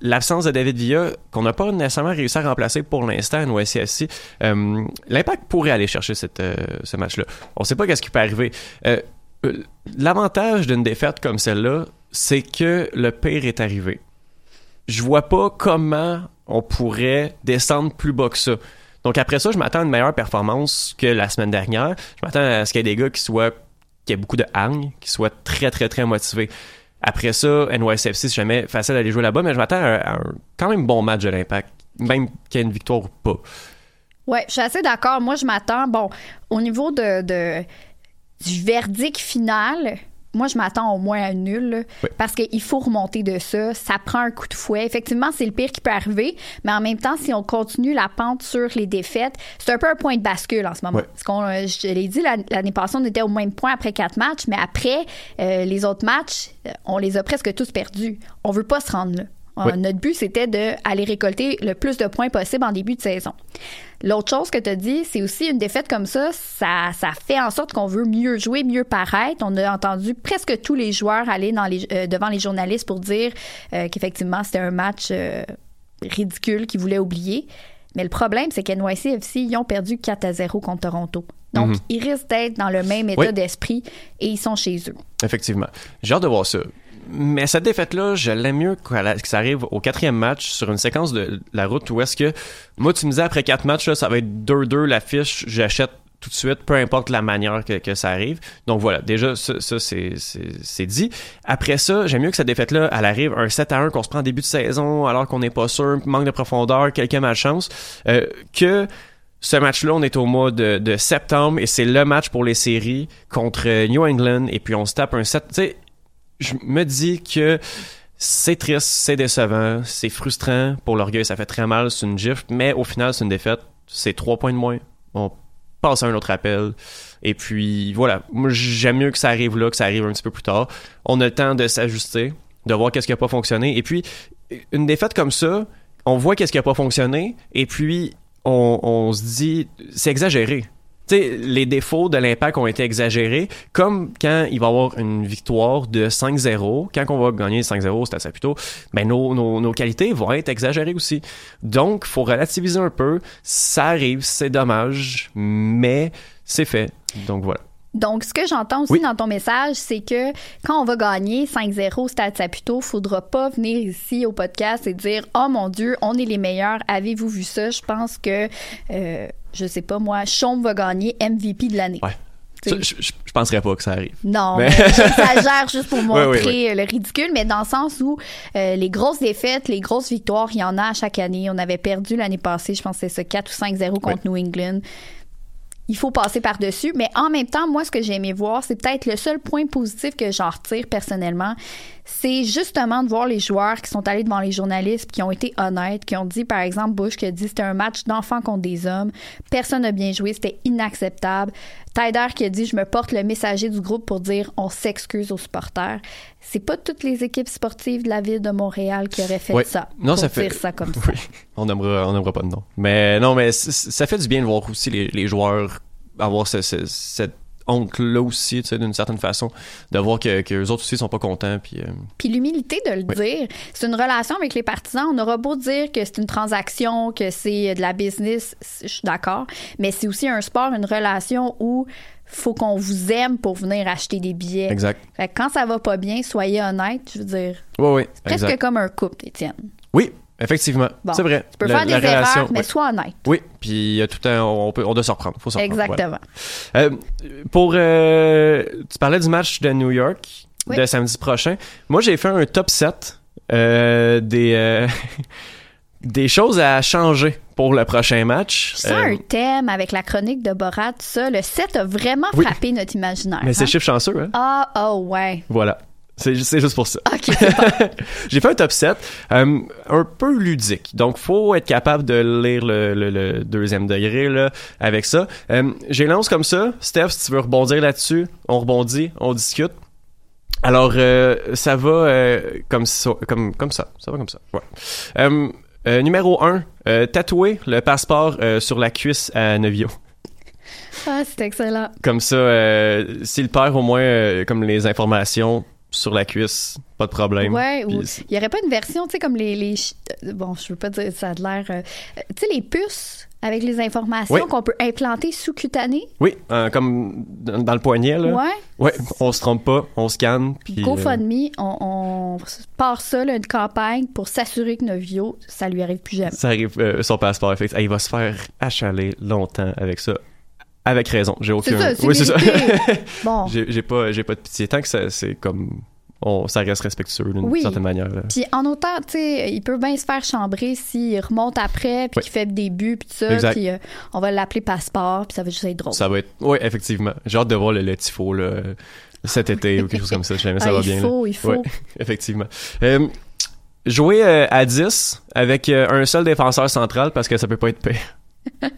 l'absence de David Villa qu'on n'a pas nécessairement réussi à remplacer pour l'instant à NYCFC l'impact pourrait aller chercher cette, ce match là on sait pas qu'est-ce qui peut arriver. Euh, l'avantage d'une défaite comme celle-là, c'est que le pire est arrivé. Je vois pas comment on pourrait descendre plus bas que ça. Donc après ça, je m'attends à une meilleure performance que la semaine dernière. Je m'attends à ce qu'il y ait des gars qui soient qui aient beaucoup de hargne, qui soient très très très motivés. Après ça, NYCFC, c'est jamais facile d'aller jouer là-bas, mais je m'attends à, un quand même bon match de l'Impact, même qu'il y ait une victoire ou pas.
Ouais, je suis assez d'accord. Moi, je m'attends, bon, au niveau de du verdict final, moi, je m'attends au moins à nul, parce qu'il faut remonter de ça. Ça prend un coup de fouet. Effectivement, c'est le pire qui peut arriver, mais en même temps, si on continue la pente sur les défaites, c'est un peu un point de bascule en ce moment. Parce qu'on, euh, je l'ai dit, l'année passée, on était au même point après quatre matchs, mais après, euh, les autres matchs, euh, on les a presque tous perdus. On veut pas se rendre là. Notre but, c'était d'aller récolter le plus de points possible en début de saison. L'autre chose que tu as dit, c'est aussi une défaite comme ça, ça, ça fait en sorte qu'on veut mieux jouer, mieux paraître. On a entendu presque tous les joueurs aller dans les, euh, devant les journalistes pour dire euh, qu'effectivement, c'était un match euh, ridicule qu'ils voulaient oublier. Mais le problème, c'est qu'NYCFC, ils ont perdu 4 à 0 contre Toronto. Donc, mhm. ils risquent d'être dans le même état d'esprit et ils sont chez eux.
Effectivement. J'ai hâte de voir ça. Mais cette défaite-là, je l'aime mieux que ça arrive au quatrième match sur une séquence de la route où est-ce que, moi, tu me disais après quatre matchs, ça va être 2-2 l'affiche, j'achète tout de suite, peu importe la manière que, ça arrive. Donc voilà, déjà, ça, c'est dit. Après ça, j'aime mieux que cette défaite-là, elle arrive un 7 à 1 qu'on se prend en début de saison alors qu'on n'est pas sûr, manque de profondeur, quelqu'un malchance, euh, que ce match-là, on est au mois de, de septembre et c'est le match pour les séries contre New England et puis on se tape un 7. Tu sais, je me dis que c'est triste, c'est décevant, c'est frustrant pour l'orgueil, ça fait très mal, c'est une gifle, mais au final, c'est une défaite. C'est trois points de moins. On passe à un autre appel. Et puis, voilà. J'aime mieux que ça arrive là, que ça arrive un petit peu plus tard. On a le temps de s'ajuster, de voir qu'est-ce qui a pas fonctionné. Et puis, une défaite comme ça, on voit qu'est-ce qui a pas fonctionné, et puis, on, on se dit, c'est exagéré sais, les défauts de l'impact ont été exagérés, comme quand il va y avoir une victoire de 5-0, quand on va gagner 5-0, c'est assez plutôt, ben nos, nos, nos, qualités vont être exagérées aussi. Donc, faut relativiser un peu. Ça arrive, c'est dommage, mais c'est fait. Donc voilà.
Donc, ce que j'entends aussi dans ton message, c'est que quand on va gagner 5-0 Stade Saputo, faudra pas venir ici au podcast et dire Oh mon Dieu, on est les meilleurs. Avez-vous vu ça? Je pense que, euh, je sais pas moi, Chaume va gagner MVP de l'année.
Ouais. je, je, penserais pas que ça arrive.
Non, mais... j'exagère juste pour montrer le ridicule, mais dans le sens où euh, les grosses défaites, les grosses victoires, il y en a à chaque année. On avait perdu l'année passée, je pense que c'est ce 4 ou 5-0 contre New England il faut passer par-dessus. Mais en même temps, moi, ce que j'ai aimé voir, c'est peut-être le seul point positif que j'en retire personnellement, c'est justement de voir les joueurs qui sont allés devant les journalistes, qui ont été honnêtes, qui ont dit, par exemple, Bush qui a dit c'était un match d'enfants contre des hommes, personne n'a bien joué, c'était inacceptable. Tyder qui a dit je me porte le messager du groupe pour dire on s'excuse aux supporters. C'est pas toutes les équipes sportives de la ville de Montréal qui auraient fait ça. Non, ça fait ça comme ça.
On n'aimera on pas de nom. Mais non, mais ça fait du bien de voir aussi les, joueurs avoir cette honte là aussi, tu sais, d'une certaine façon, de voir que, que eux autres aussi sont pas contents. Puis, euh,
puis l'humilité de le dire, c'est une relation avec les partisans. On aura beau dire que c'est une transaction, que c'est de la business, je suis d'accord, mais c'est aussi un sport, une relation où faut qu'on vous aime pour venir acheter des billets.
Exact.
Fait quand ça va pas bien, soyez honnête, je veux dire.
Oui, oui.
C'est presque comme un couple, Étienne.
Oui, Effectivement, c'est vrai.
Tu peux faire des erreurs, mais sois honnête.
Oui, puis tout un, on, peut, on doit se reprendre. Faut
Exactement.
Euh, pour, euh, tu parlais du match de New York de samedi prochain. Moi, j'ai fait un top 7 euh, des, des choses à changer pour le prochain match.
C'est un thème avec la chronique de Borat, ça. Le 7 a vraiment frappé notre imaginaire.
Mais c'est hein? chiffre chanceux, hein?
Ah, oh, ouais.
Voilà. C'est juste pour ça. J'ai fait un top 7 euh, un peu ludique. Donc, faut être capable de lire le, deuxième degré là, avec ça. Euh, J'ai lance comme ça. Steph, si tu veux rebondir là-dessus, on rebondit, on discute. Alors, euh, ça va euh, comme, ça, comme, comme ça. Ça va comme ça. Ouais. numéro 1, tatouer le passeport sur la cuisse à Nevio.
Ah, c'est excellent.
Comme ça, s'il perd au moins comme les informations sur la cuisse, pas de problème.
Ouais, ou il y aurait pas une version, tu sais, comme les, euh, bon, je veux pas dire ça a de l'air, euh, euh, tu sais, les puces avec les informations
Oui.
qu'on peut implanter sous-cutanées?
Oui, euh, comme dans, le poignet, là.
Ouais.
Ouais, on se trompe pas, on scanne. Puis, euh,
GoFundMe, on, on part ça, là, une campagne pour s'assurer que Novio, ça lui arrive plus jamais.
ça arrive, son passeport, effectivement. il va se faire achaler longtemps avec ça. Avec raison, j'ai aucun.
ça,
oui, c'est ça.
Bon.
j'ai pas, pas de pitié. Tant que ça, c'est comme. On, ça reste respectueux d'une
Oui.
certaine manière.
Puis en autant, tu sais, il peut bien se faire chambrer s'il remonte après, puis
Oui.
qu'il fait des buts, puis tout ça, puis euh, on va l'appeler passeport, puis ça va juste être drôle.
Ça va être. Oui, effectivement. J'ai hâte de voir le, le tifo là, cet été ou quelque chose comme ça. Jamais ça
Ah,
va
il
bien.
faut,
là.
il faut.
Ouais, effectivement. Euh, jouer euh, à 10 avec un seul défenseur central parce que ça peut pas être pire.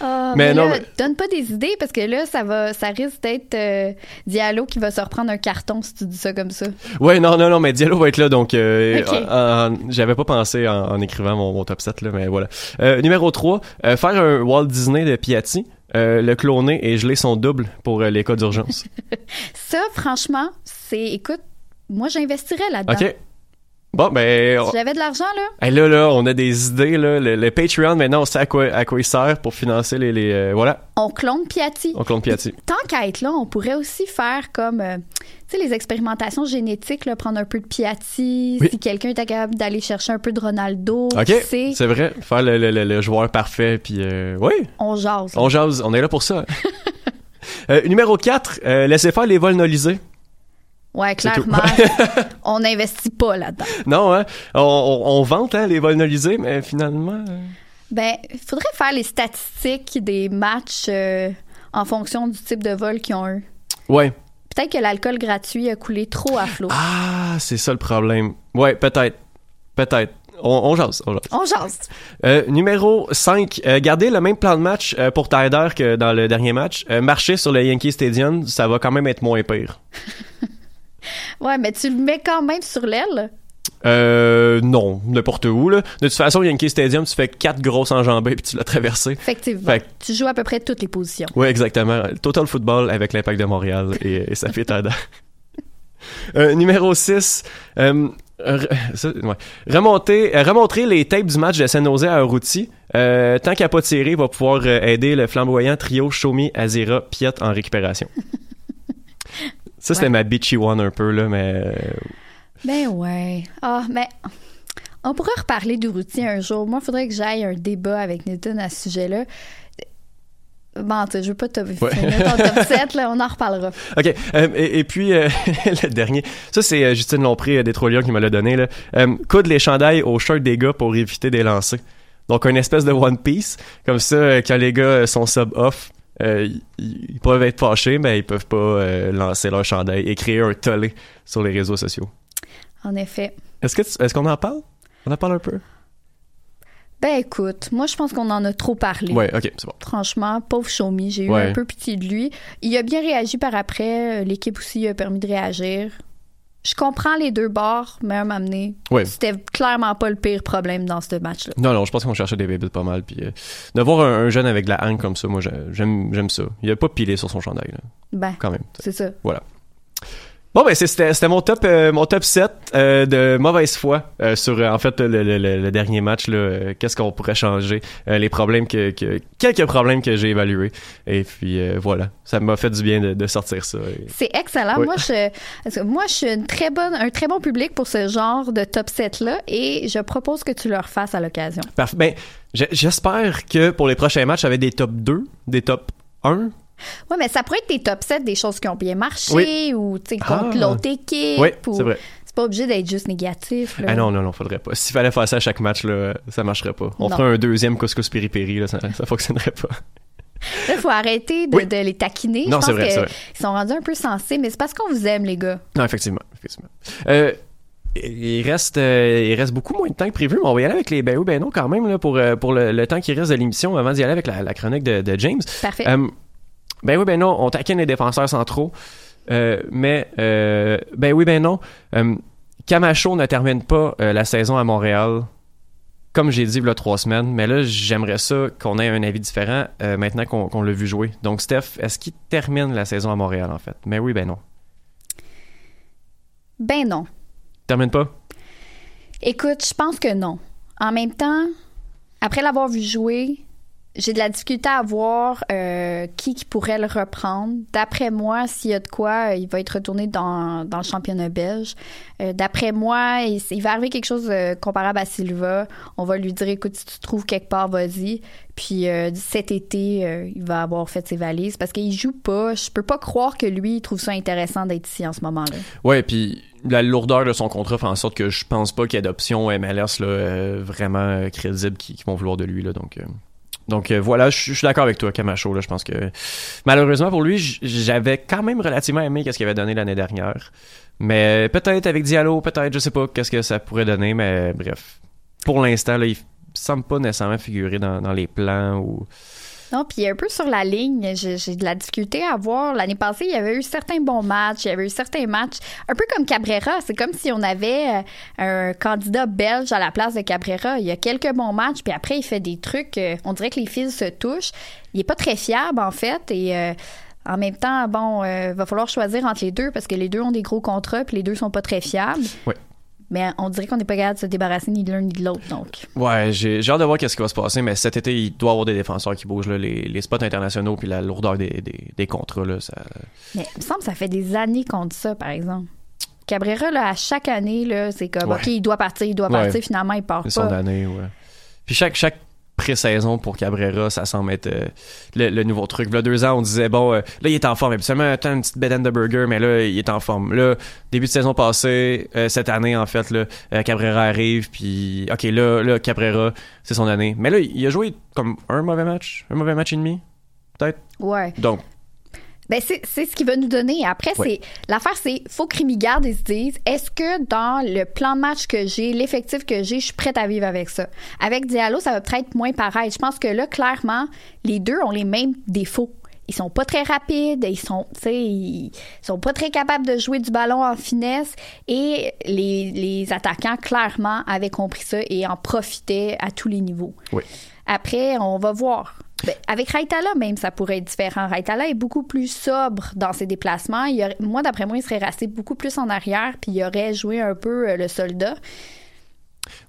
Ah,
Mais
mais,
non,
là,
mais-
donne pas des idées parce que là, ça va, ça risque d'être euh, Diallo qui va se reprendre un carton si tu dis ça comme ça.
Ouais, non, non, non, mais Diallo va être là, donc euh,
Ok.
en- en- j'avais pas pensé en, en écrivant mon, mon top 7, là, mais voilà. Euh, numéro 3, euh, faire un Walt Disney de Piatti, euh, le cloner et geler son double pour euh, les cas d'urgence.
Ça, franchement, c'est, écoute, moi j'investirais là-dedans.
OK? Bon, ben... on-
Si j'avais de l'argent là,
Hey, là, là, on a des idées, là. Le, le Patreon, maintenant, on sait à quoi, à quoi il sert pour financer les... les euh, voilà,
on clone Piatti.
on clone Piatti.
Tant qu'à être là, on pourrait aussi faire comme, euh, tu sais, les expérimentations génétiques, là, prendre un peu de Piatti,
Oui.
si quelqu'un est capable d'aller chercher un peu de Ronaldo,
OK, c'est vrai. Faire le, le- le- joueur parfait, puis... Euh, oui,
on jase.
on jase, on est là pour ça. Numéro 4, laissez faire les vols nolisés.
Ouais, clairement, on n'investit pas là-dedans.
Non, hein? On, on, on vante hein, les vols nolisés, mais finalement... euh,
Ben, il faudrait faire les statistiques des matchs euh, en fonction du type de vol qu'ils ont eu.
Ouais.
Peut-être que l'alcool gratuit a coulé trop à flot.
Ah, c'est ça le problème. Ouais, peut-être. Peut-être. On, on jase, on jase.
On jase.
Euh, numéro 5, garder le même plan de match euh, pour Tyder que dans le dernier match. Marcher sur le Yankee Stadium, ça va quand même être moins pire.
Ouais, mais tu le mets quand même sur l'aile?
Euh, non, n'importe où, là. De toute façon, Yankee Stadium, tu fais quatre grosses enjambées puis tu l'as traversé.
Effectivement.
Fait
Tu joues à peu près toutes les positions.
Oui, exactement. Total Football avec l'Impact de Montréal et, et ça fait Tyder. Euh, numéro 6, euh, re- ça, ouais. remonter, euh, remontrer les tapes du match de San Jose à Urruti. Euh, tant qu'il n'a pas tiré, il va pouvoir euh, aider le flamboyant trio Shomi, Azira, Piet en récupération. Ça, c'était
Ouais.
ma bitchy one un peu, là, mais... euh,
Ben ouais. Ah, mais on pourrait reparler du routier un jour. Moi, il faudrait que j'aille un débat avec Nathan à ce sujet-là. Bon, tu sais, je veux pas te
Ouais.
ton top 7, là, on en reparlera.
OK. Euh, et, et puis, euh, le dernier. Ça, c'est Justine Lompré des Trois Lions qui me l'a donné. Là. Euh, les chandails aux shirts des gars pour éviter des lancers. Donc, une espèce de One Piece. Comme ça, quand les gars sont sub-off, euh, ils, ils peuvent être fâchés, mais ils peuvent pas euh, lancer leur chandail et créer un tollé sur les réseaux sociaux.
En effet.
Est-ce que tu- est-ce qu'on en parle? On en parle un peu?
Ben écoute, moi, je pense qu'on en a trop parlé.
Ouais, OK, c'est bon.
Franchement, pauvre Shomi, j'ai eu
Ouais.
un peu pitié de lui. Il a bien réagi par après. euh, L'équipe aussi a permis de réagir. Je comprends les deux bords, mais à donné,
Ouais.
c'était clairement pas le pire problème dans ce match-là.
Non, non, je pense qu'on cherchait des bébés pas mal. Puis euh, de voir un, un jeune avec de la haine comme ça, moi, j'ai- j'aime j'aime ça. Il a pas pilé sur son chandail, là,
Ben,
quand même.
c'est ça.
Voilà. Bon ben c'était mon top euh, mon top 7 euh, de mauvaise foi euh, sur euh, en fait le, le- le- le dernier match là qu'est-ce qu'on pourrait changer les problèmes que, que quelques problèmes que j'ai évalués et puis voilà ça m'a fait du bien de, de sortir ça Et-
C'est excellent.
Oui.
Moi, je, parce que moi, je suis une très bonne, un très bon public pour ce genre de top 7-là et je propose que tu le refasses à l'occasion.
Parfait. ben j'espère que pour les prochains matchs être des top 2 des top 1
Oui, mais ça pourrait être tes top 7 des choses qui ont bien marché
Oui.
ou tu sais, contre
Ah.
l'autre équipe.
oui
ou-
c'est vrai
C'est pas obligé d'être juste négatif. là.
ah non non non faudrait pas s'il fallait faire ça à chaque match là ça marcherait pas on ferait un deuxième couscous piri piri là ça, ça fonctionnerait pas
Là, il faut arrêter de,
Oui.
de les taquiner.
Non, c'est vrai, c'est vrai.
qu'ils sont rendus un peu sensés, mais c'est parce qu'on vous aime, les gars.
Non, effectivement. effectivement. Euh, il reste, euh, il reste beaucoup moins de temps que prévu, mais on va y aller avec les ben oui, ben non quand même là, pour, euh, pour le, le temps qui reste de l'émission avant d'y aller avec la, la chronique de, de James.
Parfait.
Ben oui, ben non, on taquine les défenseurs centraux, euh, mais euh, ben oui, ben non. Euh, Camacho ne termine pas euh, la saison à Montréal, comme j'ai dit il y a trois semaines, mais là, j'aimerais ça qu'on ait un avis différent maintenant qu'on qu'on l'a vu jouer. Donc, Steph, est-ce qu'il termine la saison à Montréal, en fait? Mais oui, ben non.
Ben non.
Termine pas?
Écoute, je pense que non. En même temps, après l'avoir vu jouer, j'ai de la difficulté à voir euh, qui, qui pourrait le reprendre. D'après moi, s'il y a de quoi, il va être retourné dans, dans le championnat belge. Euh, D'après moi, il, va arriver quelque chose euh, comparable à Silva. On va lui dire, écoute, si tu trouves quelque part, vas-y. Puis euh, cet été, euh, il va avoir fait ses valises parce qu'il joue pas. Je peux pas croire que lui, il trouve ça intéressant d'être ici en ce moment-là.
Ouais, puis la lourdeur de son contrat fait en sorte que je pense pas qu'il y ait d'options MLS là, euh, vraiment euh, crédibles qui, qui vont vouloir de lui. Là, donc, euh, donc euh, voilà, je suis d'accord avec toi, Camacho. Là, je pense que malheureusement pour lui, j'avais quand même relativement aimé qu'est-ce qu'il avait donné l'année dernière. Mais peut-être avec Diallo, peut-être, je sais pas qu'est-ce que ça pourrait donner, mais bref. Pour l'instant, il semble pas nécessairement figurer dans les plans ou.
Non, puis un peu sur la ligne, j'ai de la difficulté à voir. L'année passée, il y avait eu certains bons matchs, il y avait eu certains matchs, un peu comme Cabrera. C'est comme si on avait euh, un candidat belge à la place de Cabrera. Il y a quelques bons matchs, puis après, il fait des trucs. euh, on dirait que les fils se touchent. Il est pas très fiable, en fait, et. euh, en même temps, bon, euh, va falloir choisir entre les deux parce que les deux ont des gros contrats puis les deux sont pas très fiables.
Ouais.
Mais on dirait qu'on n'est pas capable de se débarrasser ni de l'un ni de l'autre. Donc,
Ouais, j'ai hâte de voir qu'est-ce qui va se passer, mais cet été, il doit y avoir des défenseurs qui bougent. Là, les, les spots internationaux puis la lourdeur des, des, des contrats. Là, ça...
Mais il me semble que ça fait des années qu'on dit ça, par exemple. Cabrera, là, à chaque année, là, c'est comme,
Ouais.
OK, il doit partir, il doit
Ouais.
partir, finalement, il part
C'est son
pas.
année, ouais. Puis chaque, chaque pré-saison pour Cabrera, ça semble être euh, le, le nouveau truc. Là, deux ans, on disait, bon, euh, là, il est en forme. Habituellement, attends une petite bedaine de burger, mais là, il est en forme. Là, début de saison passée, euh, cette année, en fait, là, Cabrera arrive, puis, OK, là, là, Cabrera, c'est son année. Mais là, il a joué comme un mauvais match, un mauvais match et demi, peut-être?
Ouais.
Donc,
Ben, c'est c'est ce qu'il va nous donner. Après, c'est l'affaire, c'est faut que Rémi Garde ils se disent est-ce que dans le plan de match que j'ai, l'effectif que j'ai, je suis prête à vivre avec ça? Avec Diallo, ça va peut-être moins pareil. Je pense que là, clairement, les deux ont les mêmes défauts. Ils sont pas très rapides, ils sont, tu sais, ils sont pas très capables de jouer du ballon en finesse et les, les attaquants, clairement, avaient compris ça et en profitaient à tous les niveaux.
oui.
Après, on va voir. Ben, avec Raitala, même, ça pourrait être différent. Raitala est beaucoup plus sobre dans ses déplacements. Il moi, d'après moi, il serait resté beaucoup plus en arrière, puis il aurait joué un peu euh, le soldat.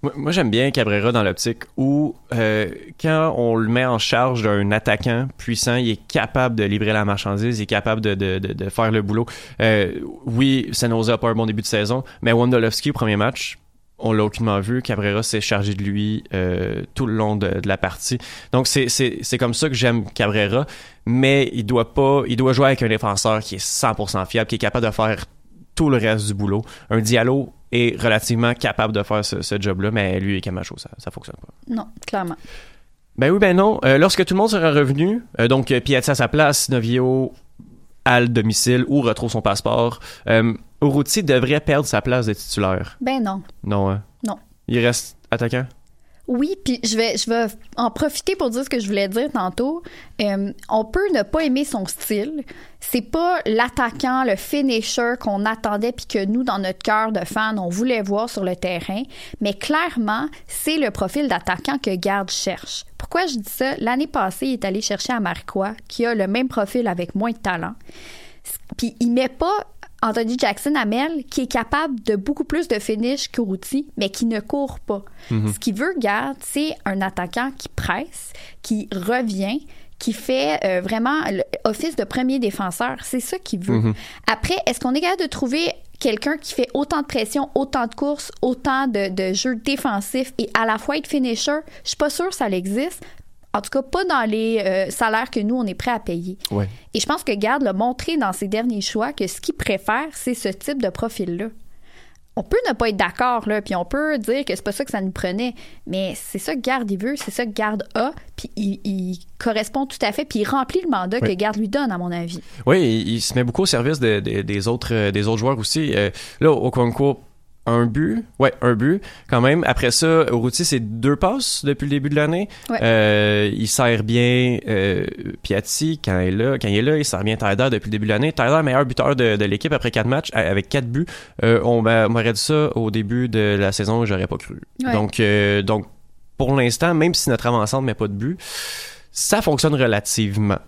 Moi, j'aime bien Cabrera dans l'optique où, euh, quand on le met en charge d'un attaquant puissant, il est capable de livrer la marchandise, il est capable de, de, faire le boulot. Euh, oui, Sanosa n'a pas un bon début de saison, mais Wondolowski, au premier match, on l'a aucunement vu. Cabrera s'est chargé de lui euh, tout le long de, de la partie. Donc, c'est, c'est, c'est comme ça que j'aime Cabrera, mais il doit pas, il doit jouer avec un défenseur qui est 100% fiable, qui est capable de faire tout le reste du boulot. Un Diallo est relativement capable de faire ce, ce job-là, mais lui et Camacho, ça, ça fonctionne pas.
Non, clairement.
Ben oui, ben non. Euh, lorsque tout le monde sera revenu, euh, donc Piatti à sa place, Novio à le domicile ou retrouve son passeport, euh, Urruti devrait perdre sa place de titulaire.
Ben non.
Non, hein?
Non.
Il reste attaquant?
Oui, puis je vais, en profiter pour dire ce que je voulais dire tantôt. Euh, on peut ne pas aimer son style. C'est pas l'attaquant, le finisher qu'on attendait puis que nous, dans notre cœur de fan, on voulait voir sur le terrain. Mais clairement, c'est le profil d'attaquant que Garde cherche. Pourquoi je dis ça? L'année passée, il est allé chercher à Marquois, qui a le même profil avec moins de talent. Puis il met pas Anthony Jackson Amel, qui est capable de beaucoup plus de finish qu'Ourouti, mais qui ne court pas.
Mhm.
Ce qu'il veut, garde, c'est un attaquant qui presse, qui revient, qui fait euh, vraiment office de premier défenseur. C'est ça qu'il veut.
Mhm.
Après, est-ce qu'on est capable de trouver quelqu'un qui fait autant de pression, autant de courses, autant de, de jeux défensifs et à la fois être finisher? Je suis pas sûre que ça existe. En tout cas, pas dans les euh, salaires que nous, on est prêt à payer.
Ouais.
Et je pense que Garde l'a montré dans ses derniers choix que ce qu'il préfère, c'est ce type de profil-là. On peut ne pas être d'accord, là, puis on peut dire que c'est pas ça que ça nous prenait, mais c'est ça que Garde il veut, c'est ça que Garde a, puis il, il correspond tout à fait, puis il remplit le mandat
Oui.
que Garde lui donne, à mon avis.
Oui, il, il se met beaucoup au service de- de- des, autres, euh, des autres joueurs aussi. Euh, là, au concours, un but. Ouais, un but quand même. Après ça, Urruti, c'est deux passes depuis le début de l'année.
Ouais.
Euh, il sert bien euh, Piatti quand il est là. Quand il est là, il sert bien Tyler depuis le début de l'année. Tyler, meilleur buteur de, de l'équipe après quatre matchs avec quatre buts. Euh, on m'a- m'aurait dit ça au début de la saison, j'aurais pas cru.
Ouais.
Donc, donc, pour l'instant, même si notre avancante met pas de but, ça fonctionne relativement.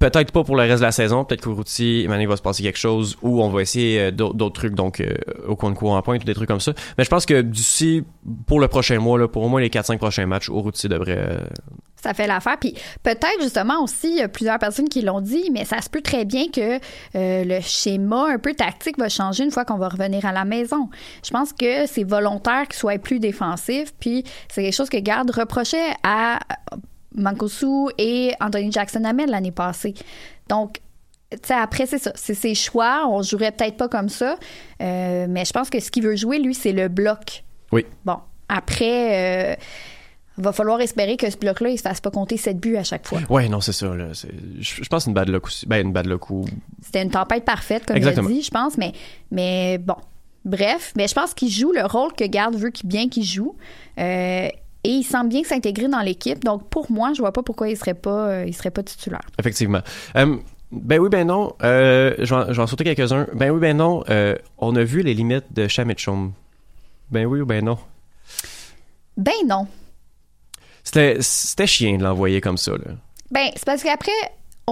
Peut-être pas pour le reste de la saison. Peut-être qu'au routier, il va se passer quelque chose ou on va essayer euh, d'autres trucs, donc euh, au coin de cours en pointe ou des trucs comme ça. Mais je pense que d'ici, pour le prochain mois, là, pour au moins les 4-5 prochains matchs, au routier devrait. euh,
Ça fait l'affaire. Puis peut-être justement aussi, plusieurs personnes qui l'ont dit, mais ça se peut très bien que euh, le schéma un peu tactique va changer une fois qu'on va revenir à la maison. Je pense que c'est volontaire qu'il soit plus défensif. Puis c'est quelque chose que Garde reprochait à Mankosu et Anthony Jackson Hamel l'année passée. Donc, tu sais, après, c'est ça. C'est ses choix. On jouerait peut-être pas comme ça. Euh, mais je pense que ce qu'il veut jouer, lui, c'est le bloc.
Oui.
Bon. Après, euh, va falloir espérer que ce bloc-là, il se fasse pas compter 7 buts à chaque fois.
Ouais, non, c'est ça. Je, je pense que c'est une bad luck aussi. Ben, une bad luck ou.
C'était une tempête parfaite, comme il
Exactement.
a dit, je pense. Mais, mais bon. Bref, mais je pense qu'il joue le rôle que Garde veut qu'il bien qu'il joue. Euh, et il semble bien s'intégrer dans l'équipe. Donc, pour moi, je vois pas pourquoi il serait pas, euh, il serait pas titulaire.
Effectivement. Euh, ben oui, ben non. Euh, je, vais en, sauter quelques-uns. Ben oui, ben non. Euh, on a vu les limites de Cham et Chum. Ben oui ou ben non?
Ben non.
C'était c'était chiant de l'envoyer comme ça. Là.
Ben, c'est parce qu'après,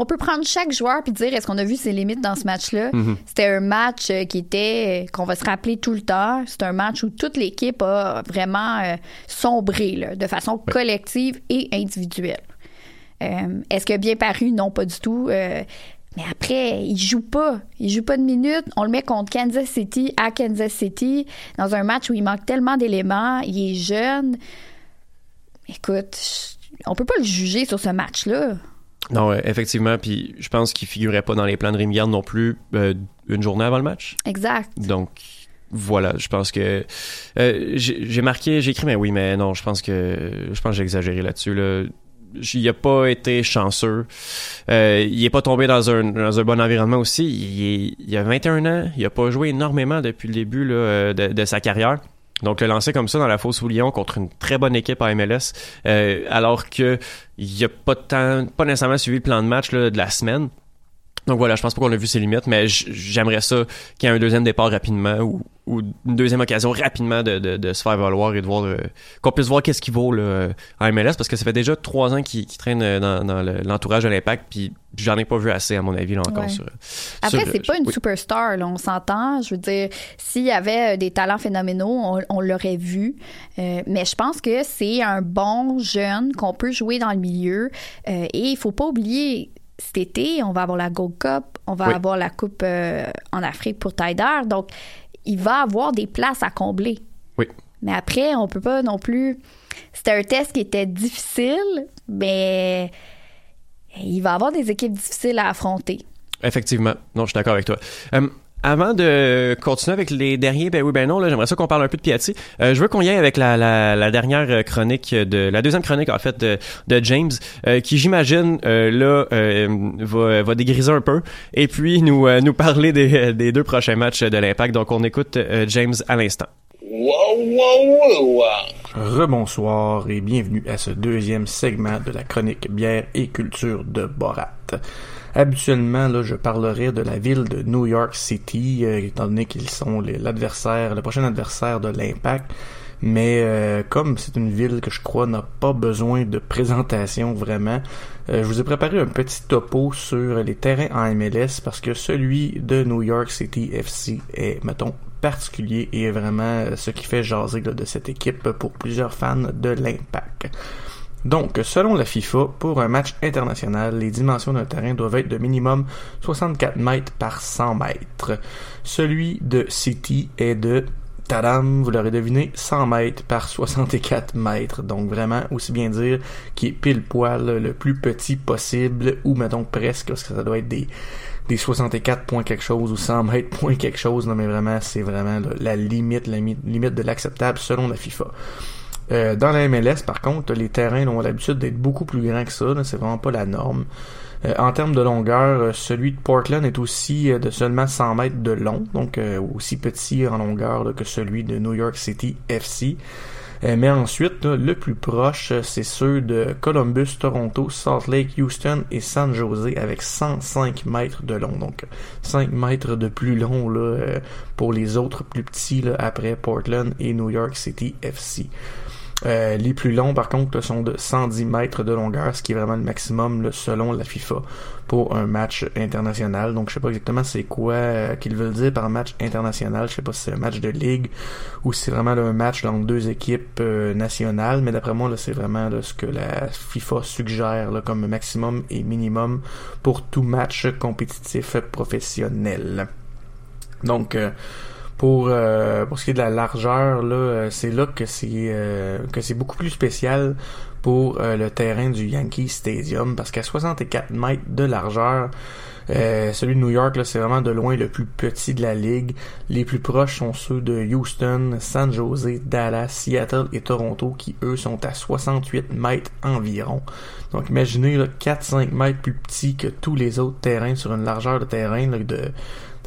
on peut prendre chaque joueur puis dire est-ce qu'on a vu ses limites dans ce match-là?
Mhm.
C'était un match euh, qui était qu'on va se rappeler tout le temps. C'est un match où toute l'équipe a vraiment euh, sombré là, de façon collective et individuelle. Euh, est-ce qu'il a bien paru? Non pas du tout. Euh, mais après, il joue pas. Il joue pas de minutes. On le met contre Kansas City à Kansas City dans un match où il manque tellement d'éléments. Il est jeune. Écoute, on peut pas le juger sur ce match-là.
Non, effectivement. Puis je pense qu'il figurait pas dans les plans de Rémi Garde non plus euh, une journée avant le match.
Exact.
Donc voilà, je pense que euh, j'ai marqué, j'ai écrit mais oui, mais non, je pense que je pense que j'ai exagéré là-dessus là. Il a pas été chanceux. Euh, il est pas tombé dans un, dans un bon environnement aussi. Il, est- il a 21 ans. Il a pas joué énormément depuis le début là, euh, de, de sa carrière. Donc le lancer comme ça dans la fosse Lyon contre une très bonne équipe à MLS, euh, alors que il a pas tant, pas nécessairement suivi le plan de match là, de la semaine. Donc voilà, je pense pas qu'on a vu ses limites, mais j'aimerais ça qu'il y ait un deuxième départ rapidement ou, ou une deuxième occasion rapidement de, de, de se faire valoir et de voir euh, qu'on puisse voir qu'est-ce qu'il vaut là, en MLS parce que ça fait déjà trois ans qu'il traîne euh, dans, dans le- l'entourage de l'impact puis j'en ai pas vu assez à mon avis là encore
Ouais.
sur.
Après, c'est pas une
oui.
superstar, là, on s'entend. Je veux dire, s'il y avait euh, des talents phénoménaux, on, on l'aurait vu. Euh, mais je pense que c'est un bon jeune qu'on peut jouer dans le milieu. Euh, et il faut pas oublier, cet été, on va avoir la Gold Cup, on va
Oui.
avoir la Coupe euh, en Afrique pour Tyder. Donc, il va avoir des places à combler.
Oui.
Mais après, on peut pas non plus. C'était un test qui était difficile, mais il va avoir des équipes difficiles à affronter.
Effectivement. Non, je suis d'accord avec toi. Euh, avant de continuer avec les derniers, ben oui, ben non, là, j'aimerais ça qu'on parle un peu de Piatti. Euh, je veux qu'on y aille avec la, la, la dernière chronique de la deuxième chronique en fait de, de James, euh, qui j'imagine euh, là euh, va, va dégriser un peu et puis nous euh, nous parler des, des deux prochains matchs de l'Impact. Donc on écoute euh, James à l'instant.
Rebonsoir et bienvenue à ce deuxième segment de la chronique bière et culture de Borat. Habituellement, là, je parlerai de la ville de New York City, euh, étant donné qu'ils sont l'adversaire, le prochain adversaire de l'Impact. Mais euh, comme c'est une ville que je crois n'a pas besoin de présentation vraiment, euh, je vous ai préparé un petit topo sur les terrains en MLS parce que celui de New York City FC est, mettons, particulier et est vraiment euh, ce qui fait jaser là, de cette équipe pour plusieurs fans de l'Impact. Donc, selon la FIFA, pour un match international, les dimensions d'un terrain doivent être de minimum 64 mètres par 100 mètres. Celui de City est de Tadam, vous l'aurez deviné, 100 mètres par 64 mètres. Donc vraiment, aussi bien dire qu'il est pile poil le plus petit possible, ou mettons presque, parce que ça doit être des, des 64 points quelque chose, ou 100 mètres point quelque chose. Non mais vraiment, c'est vraiment là, la limite, la mi- limite de l'acceptable selon la FIFA. Euh, dans la MLS, par contre, les terrains ont l'habitude d'être beaucoup plus grands que ça. C'est vraiment pas la norme. Euh, en termes de longueur, euh, celui de Portland est aussi euh, de seulement 100 mètres de long, donc aussi petit en longueur que celui de New York City FC. Mais ensuite, le plus proche, c'est ceux de Columbus, Toronto, Salt Lake, Houston et San Jose avec 105 mètres de long. Donc 5 mètres de plus long pour les autres plus petits après Portland et New York City FC. Euh, les plus longs, par contre, sont de 110 mètres de longueur, ce qui est vraiment le maximum selon la FIFA pour un match international. Donc, je sais pas exactement c'est quoi euh, qu'ils veulent dire par match international. Je sais pas si c'est un match de ligue ou si c'est vraiment un match entre deux équipes euh, nationales. Mais d'après moi, là, c'est vraiment ce que la FIFA suggère comme maximum et minimum pour tout match compétitif professionnel. Donc, pour euh, pour ce qui est de la largeur là euh, c'est là que c'est euh, que c'est beaucoup plus spécial pour le terrain du Yankee Stadium parce qu'à 64 mètres de largeur celui de New York c'est vraiment de loin le plus petit de la ligue. Les plus proches sont ceux de Houston San Jose Dallas Seattle et Toronto qui eux sont à 68 mètres environ. Donc imaginez 4-5 mètres plus petit que tous les autres terrains sur une largeur de terrain là, de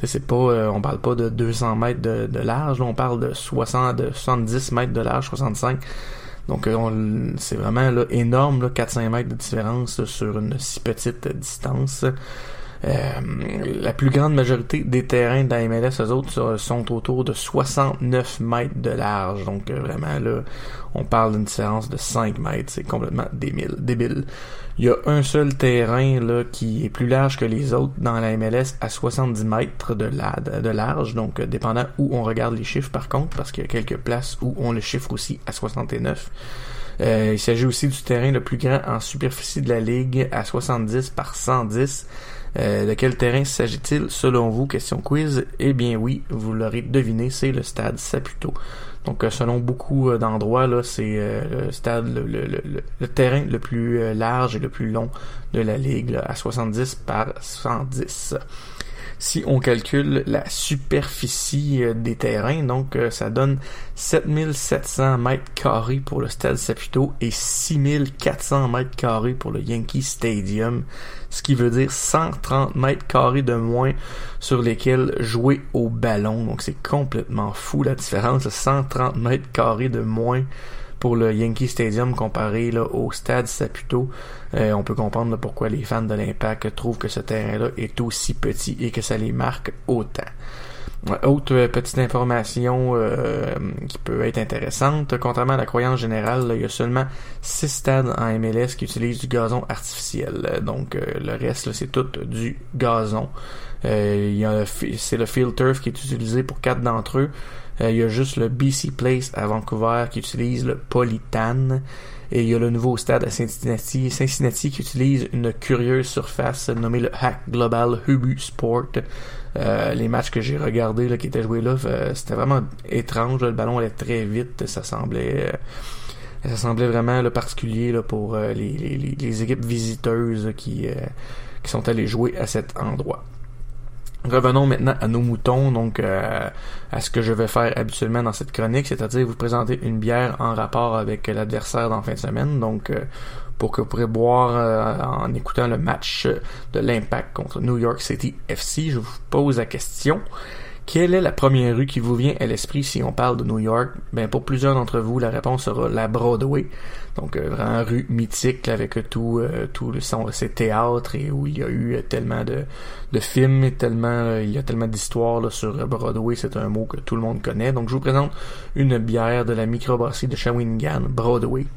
c'est pas, euh, on parle pas de 200 mètres de, large, on parle de 60, de 70 mètres de large, 65. Donc euh, c'est vraiment là, énorme, là, 4-5 mètres de différence sur une si petite distance. Euh, la plus grande majorité des terrains de MLS, eux autres, sont autour de 69 mètres de large. Donc vraiment là, on parle d'une différence de 5 mètres. C'est complètement débile. Il y a un seul terrain là, qui est plus large que les autres dans la MLS à 70 mètres de, de large. Donc, euh, dépendant où on regarde les chiffres par contre, parce qu'il y a quelques places où on le chiffre aussi à 69. Euh, il s'agit aussi du terrain le plus grand en superficie de la ligue à 70 par 110. Euh, de quel terrain s'agit-il selon vous? Question quiz. Eh bien oui, vous l'aurez deviné, c'est le stade Saputo. Donc, euh, selon beaucoup euh, d'endroits, là, c'est le stade, le, terrain le plus large et le plus long de la ligue, à 70 par 110 si on calcule la superficie euh, des terrains, donc euh, ça donne 7700 mètres carrés pour le Stade Saputo et 6400 mètres carrés pour le Yankee Stadium, ce qui veut dire 130 mètres carrés de moins sur lesquels jouer au ballon. Donc c'est complètement fou la différence, 130 mètres carrés de moins pour le Yankee Stadium comparé là, au stade Saputo. Euh, on peut comprendre pourquoi les fans de l'Impact trouvent que ce terrain-là est aussi petit et que ça les marque autant. Autre euh, petite information euh, qui peut être intéressante, contrairement à la croyance générale, il y a seulement 6 stades en MLS qui utilisent du gazon artificiel. Donc le reste, c'est tout du gazon. c'est le field turf qui est utilisé pour quatre d'entre eux. Euh, il y a juste le BC Place à Vancouver qui utilise le Polytan. Et il y a le nouveau stade à Cincinnati, Cincinnati qui utilise une curieuse surface nommée le Hack Global Hubu Sport. Euh, les matchs que j'ai regardés là, qui étaient joués là, euh, c'était vraiment étrange. Le ballon allait très vite. Ça semblait, vraiment le particulier pour les, équipes visiteuses qui sont allées jouer à cet endroit. Revenons maintenant à nos moutons, donc euh, à ce que je vais faire habituellement dans cette chronique, c'est-à-dire vous présenter une bière en rapport avec l'adversaire dans fin de semaine, donc euh, pour que vous pourrez boire euh, en écoutant le match de l'Impact contre New York City FC. Je vous pose la question. Quelle est la première rue qui vous vient à l'esprit si on parle de New York? Ben, pour plusieurs d'entre vous, la réponse sera la Broadway. Donc, euh, vraiment rue mythique avec tout, euh, tout le son, ces théâtres et où il y a eu tellement de, de films et tellement, euh, il y a tellement d'histoires sur Broadway. C'est un mot que tout le monde connaît. Donc, je vous présente une bière de la microbrasserie de Shawinigan, Broadway.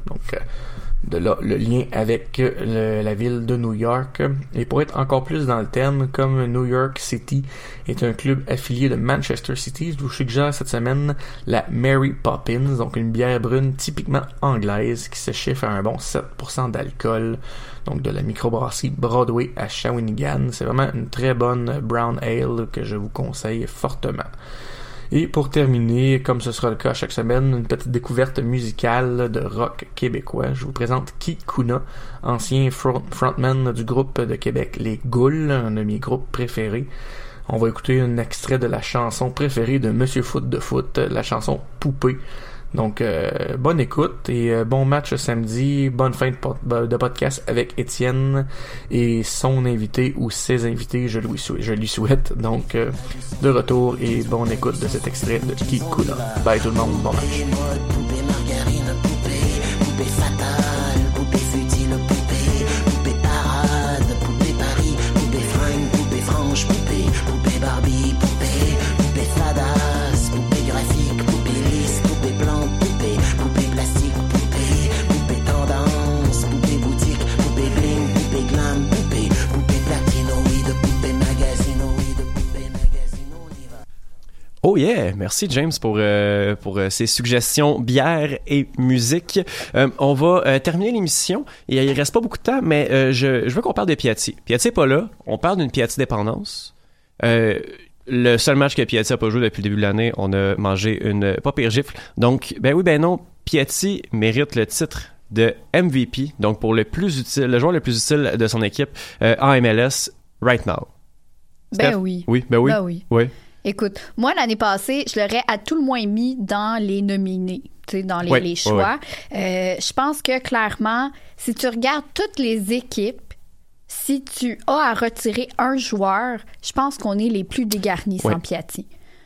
De là le lien avec la ville de New York. Et pour être encore plus dans le thème, comme New York City est un club affilié de Manchester City, je vous suggère cette semaine la Mary Poppins, donc une bière brune typiquement anglaise qui se chiffre à un bon 7% d'alcool, donc de la microbrasserie Broadway à Shawinigan. C'est vraiment une très bonne brown ale que je vous conseille fortement. Et pour terminer, comme ce sera le cas chaque semaine, une petite découverte musicale de rock québécois. Je vous présente Keith Kuna, ancien frontman du groupe de Québec Les Goules, un de mes groupes préférés. On va écouter un extrait de la chanson préférée de Monsieur Foot de Foot, la chanson Poupée. Donc, euh, bonne écoute et euh, bon match samedi. Bonne fin de, podcast avec Étienne et son invité ou ses invités, je lui, je lui souhaite. Donc, euh, de retour et bonne écoute de cet extrait de Kikula. Bye tout le monde, bon match.
Oh yeah, merci James pour euh, pour euh, ces suggestions bière et musique. Euh, on va euh, terminer l'émission et il reste pas beaucoup de temps, mais je, je veux qu'on parle de Piatti. Piatti est pas là. On parle d'une Piatti dépendance. Le seul match que Piatti a pas joué depuis le début de l'année, on a mangé une pas pire gifle. Donc ben oui ben non, Piatti mérite le titre de MVP, donc pour le plus utile, le joueur le plus utile de son équipe en MLS right now.
Ben oui.
Oui, ben oui.
Ben oui.
Oui.
Écoute, moi, l'année passée, je l'aurais à tout le moins mis dans les nominés, dans les,
Ouais,
les
ouais,
choix. Euh, je pense que clairement, si tu regardes toutes les équipes, si tu as à retirer un joueur, je pense qu'on est les plus dégarnis
Ouais.
sans Piatti.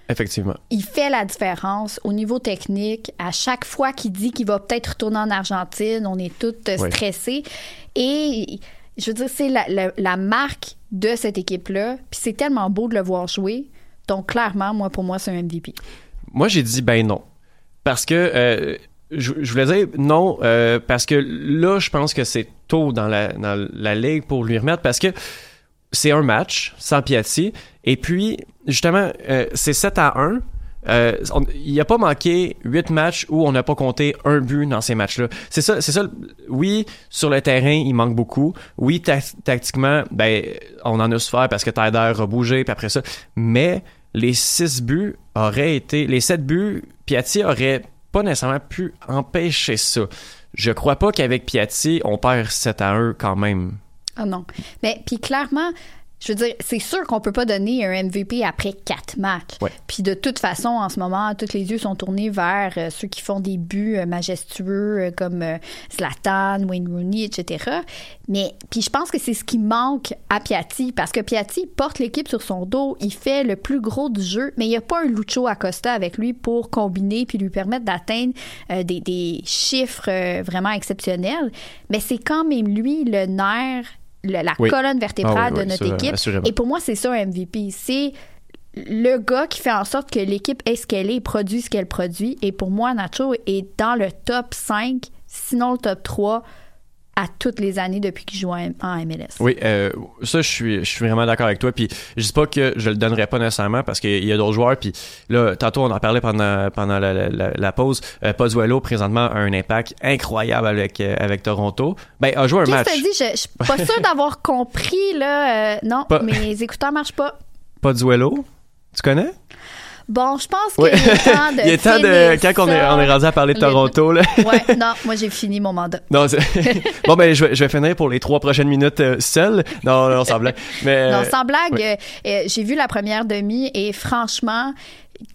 Effectivement.
Il fait la différence au niveau technique. À chaque fois qu'il dit qu'il va peut-être retourner en Argentine, on est tous euh, stressés. Et je veux dire, c'est la, la- la marque de cette équipe-là. Puis c'est tellement beau de le voir jouer. Donc clairement, moi, pour moi, c'est un MVP.
Moi, j'ai dit ben non. Parce que euh, je, voulais dire non, euh, parce que là, je pense que c'est tôt dans la, dans la ligue pour lui remettre, parce que c'est un match sans Piatti. Et puis, justement, euh, c'est 7 à 1. Euh, on- il n'y a pas manqué 8 matchs où on n'a pas compté un but dans ces matchs-là. C'est ça, ça. Oui, sur le terrain, il manque beaucoup. Oui, ta- tactiquement, ben, on en a souffert parce que Tyler a bougé, puis après ça. Mais les 6 buts auraient été, les 7 buts, Piatti aurait pas nécessairement pu empêcher ça. Je crois pas qu'avec Piatti, on perd 7 à 1 quand même.
Ah non. Mais puis clairement, je veux dire, c'est sûr qu'on peut pas donner un MVP après quatre matchs.
Ouais.
Puis de toute façon, en ce moment, tous les yeux sont tournés vers euh, ceux qui font des buts euh, majestueux euh, comme Zlatan, Wayne Rooney, etc. Mais puis je pense que c'est ce qui manque à Piatti parce que Piatti porte l'équipe sur son dos, il fait le plus gros du jeu, mais il n'y a pas un Lucho Acosta avec lui pour combiner puis lui permettre d'atteindre des, des chiffres vraiment exceptionnels. Mais c'est quand même lui le nerf le- la
Oui.
colonne vertébrale
Ah oui,
de notre équipe.
assurément.
Et pour moi, c'est ça un MVP. C'est le gars qui fait en sorte que l'équipe est ce qu'elle est et produit ce qu'elle produit. Et pour moi, Nacho est dans le top 5, sinon le top 3 à toutes les années depuis qu'il joue en MLS.
Oui, euh, ça, je suis, je suis vraiment d'accord avec toi. Puis, je dis pas que je le donnerais pas nécessairement parce qu'il y a d'autres joueurs. Puis là, tantôt, on en parlait pendant, pendant la, la, la- la pause. Euh, Pozuelo, présentement, a un impact incroyable avec, euh, avec Toronto. Ben, a joué un match.
dis? Je, je suis pas sûre d'avoir compris, là. euh, non,
Pas-
mes écouteurs marchent pas.
Pozuelo, tu connais?
Bon, je pense qu'il
Oui.
est temps de.
Il est temps de. Quand on est, on est rendu à parler de Toronto, là.
Ouais, non, moi j'ai fini mon mandat.
Non, bon, ben, je vais, je vais finir pour les trois prochaines minutes euh, seul. Non, non, sans blague. Mais,
Non, sans blague,
oui.
euh, euh, j'ai vu la première demi et franchement,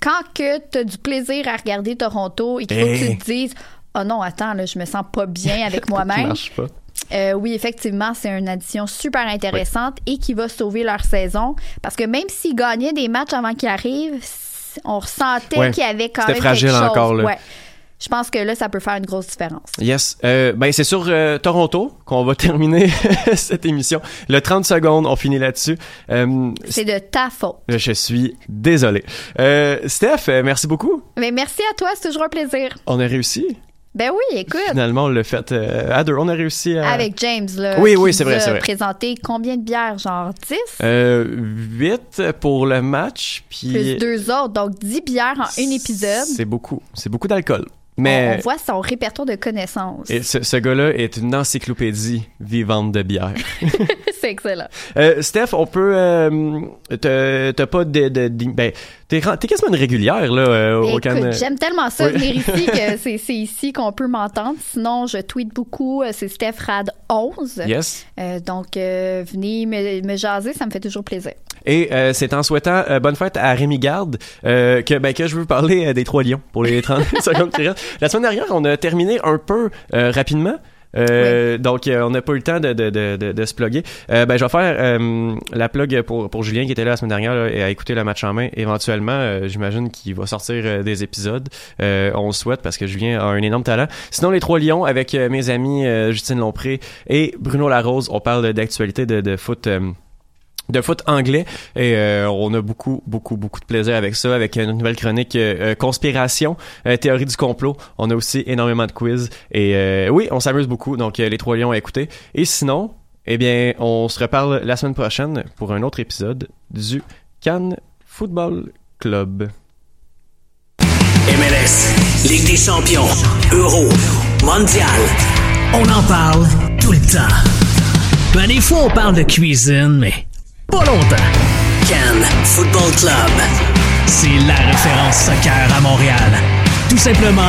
quand que tu as du plaisir à regarder Toronto et qu'il faut que tu te dises Oh non, attends, là, je me sens pas bien avec
ça
moi-même.
marche pas.
Euh, oui, effectivement, c'est une addition super intéressante et qui va sauver leur saison. Parce que même s'ils gagnaient des matchs avant qu'ils arrivent, on ressentait
Ouais.
qu'il y avait quand même
fragile
quelque chose.
encore, là.
Ouais. Je pense que là, ça peut faire une grosse différence.
Yes. Euh, ben, c'est sur euh, Toronto qu'on va terminer cette émission. Le 30 secondes, on finit là-dessus. Euh,
C'est de ta faute.
je suis désolé. Steph, merci beaucoup.
Mais merci à toi, c'est toujours un plaisir.
On a réussi.
Ben oui, écoute.
Finalement, on l'a fait euh, à deux. On a réussi à...
Avec James, là.
Oui, oui, c'est vrai, c'est vrai.
présenté combien de bières? Genre 10?
Euh, 8 pour le match. Puis...
Plus deux autres, donc 10 bières en un épisode.
C'est beaucoup. C'est beaucoup d'alcool. Mais...
On, on voit son répertoire de connaissances.
Et ce, ce gars-là est une encyclopédie vivante de bière.
c'est excellent.
Euh, Steph, on peut. Euh, t'as pas de. de, de- ben, t'es quasiment une régulière, là, euh, au Cannes.
j'aime tellement ça
Oui.
venir ici que c'est ici qu'on peut m'entendre. Sinon, je tweete beaucoup. euh, C'est Steph Rad 11.
Yes.
Donc, venez me, me jaser, ça me fait toujours plaisir.
Et euh, c'est en souhaitant euh, bonne fête à Rémi Garde euh, que, ben, que je veux parler des Trois Lions pour les 30 secondes qui restent. La semaine dernière, on a terminé un peu rapidement. Euh, Donc, euh, on n'a pas eu le temps de, de, de, de, de se plugger. Euh, ben, je vais faire euh, la plug pour, pour Julien qui était là la semaine dernière là, et a écouté le match en main. Éventuellement, euh, j'imagine qu'il va sortir euh, des épisodes. Euh, on le souhaite parce que Julien a un énorme talent. Sinon, les Trois Lions avec mes amis Justine Lompré et Bruno Larose, on parle d'actualité de, de foot. De foot anglais. Et euh, on a beaucoup beaucoup beaucoup de plaisir avec ça avec une nouvelle chronique euh, euh, conspiration euh, théorie du complot. On a aussi énormément de quiz. Et euh, oui on s'amuse beaucoup. Donc euh, les trois lions à écouter. Et sinon eh bien on se reparle la semaine prochaine pour un autre épisode du Cannes Football Club.
MLS, Ligue des champions, Euro, Mondial. On en parle tout le temps. Ben, des fois, on parle de cuisine, mais pas longtemps. Cannes Football Club. C'est la référence soccer à Montréal. Tout simplement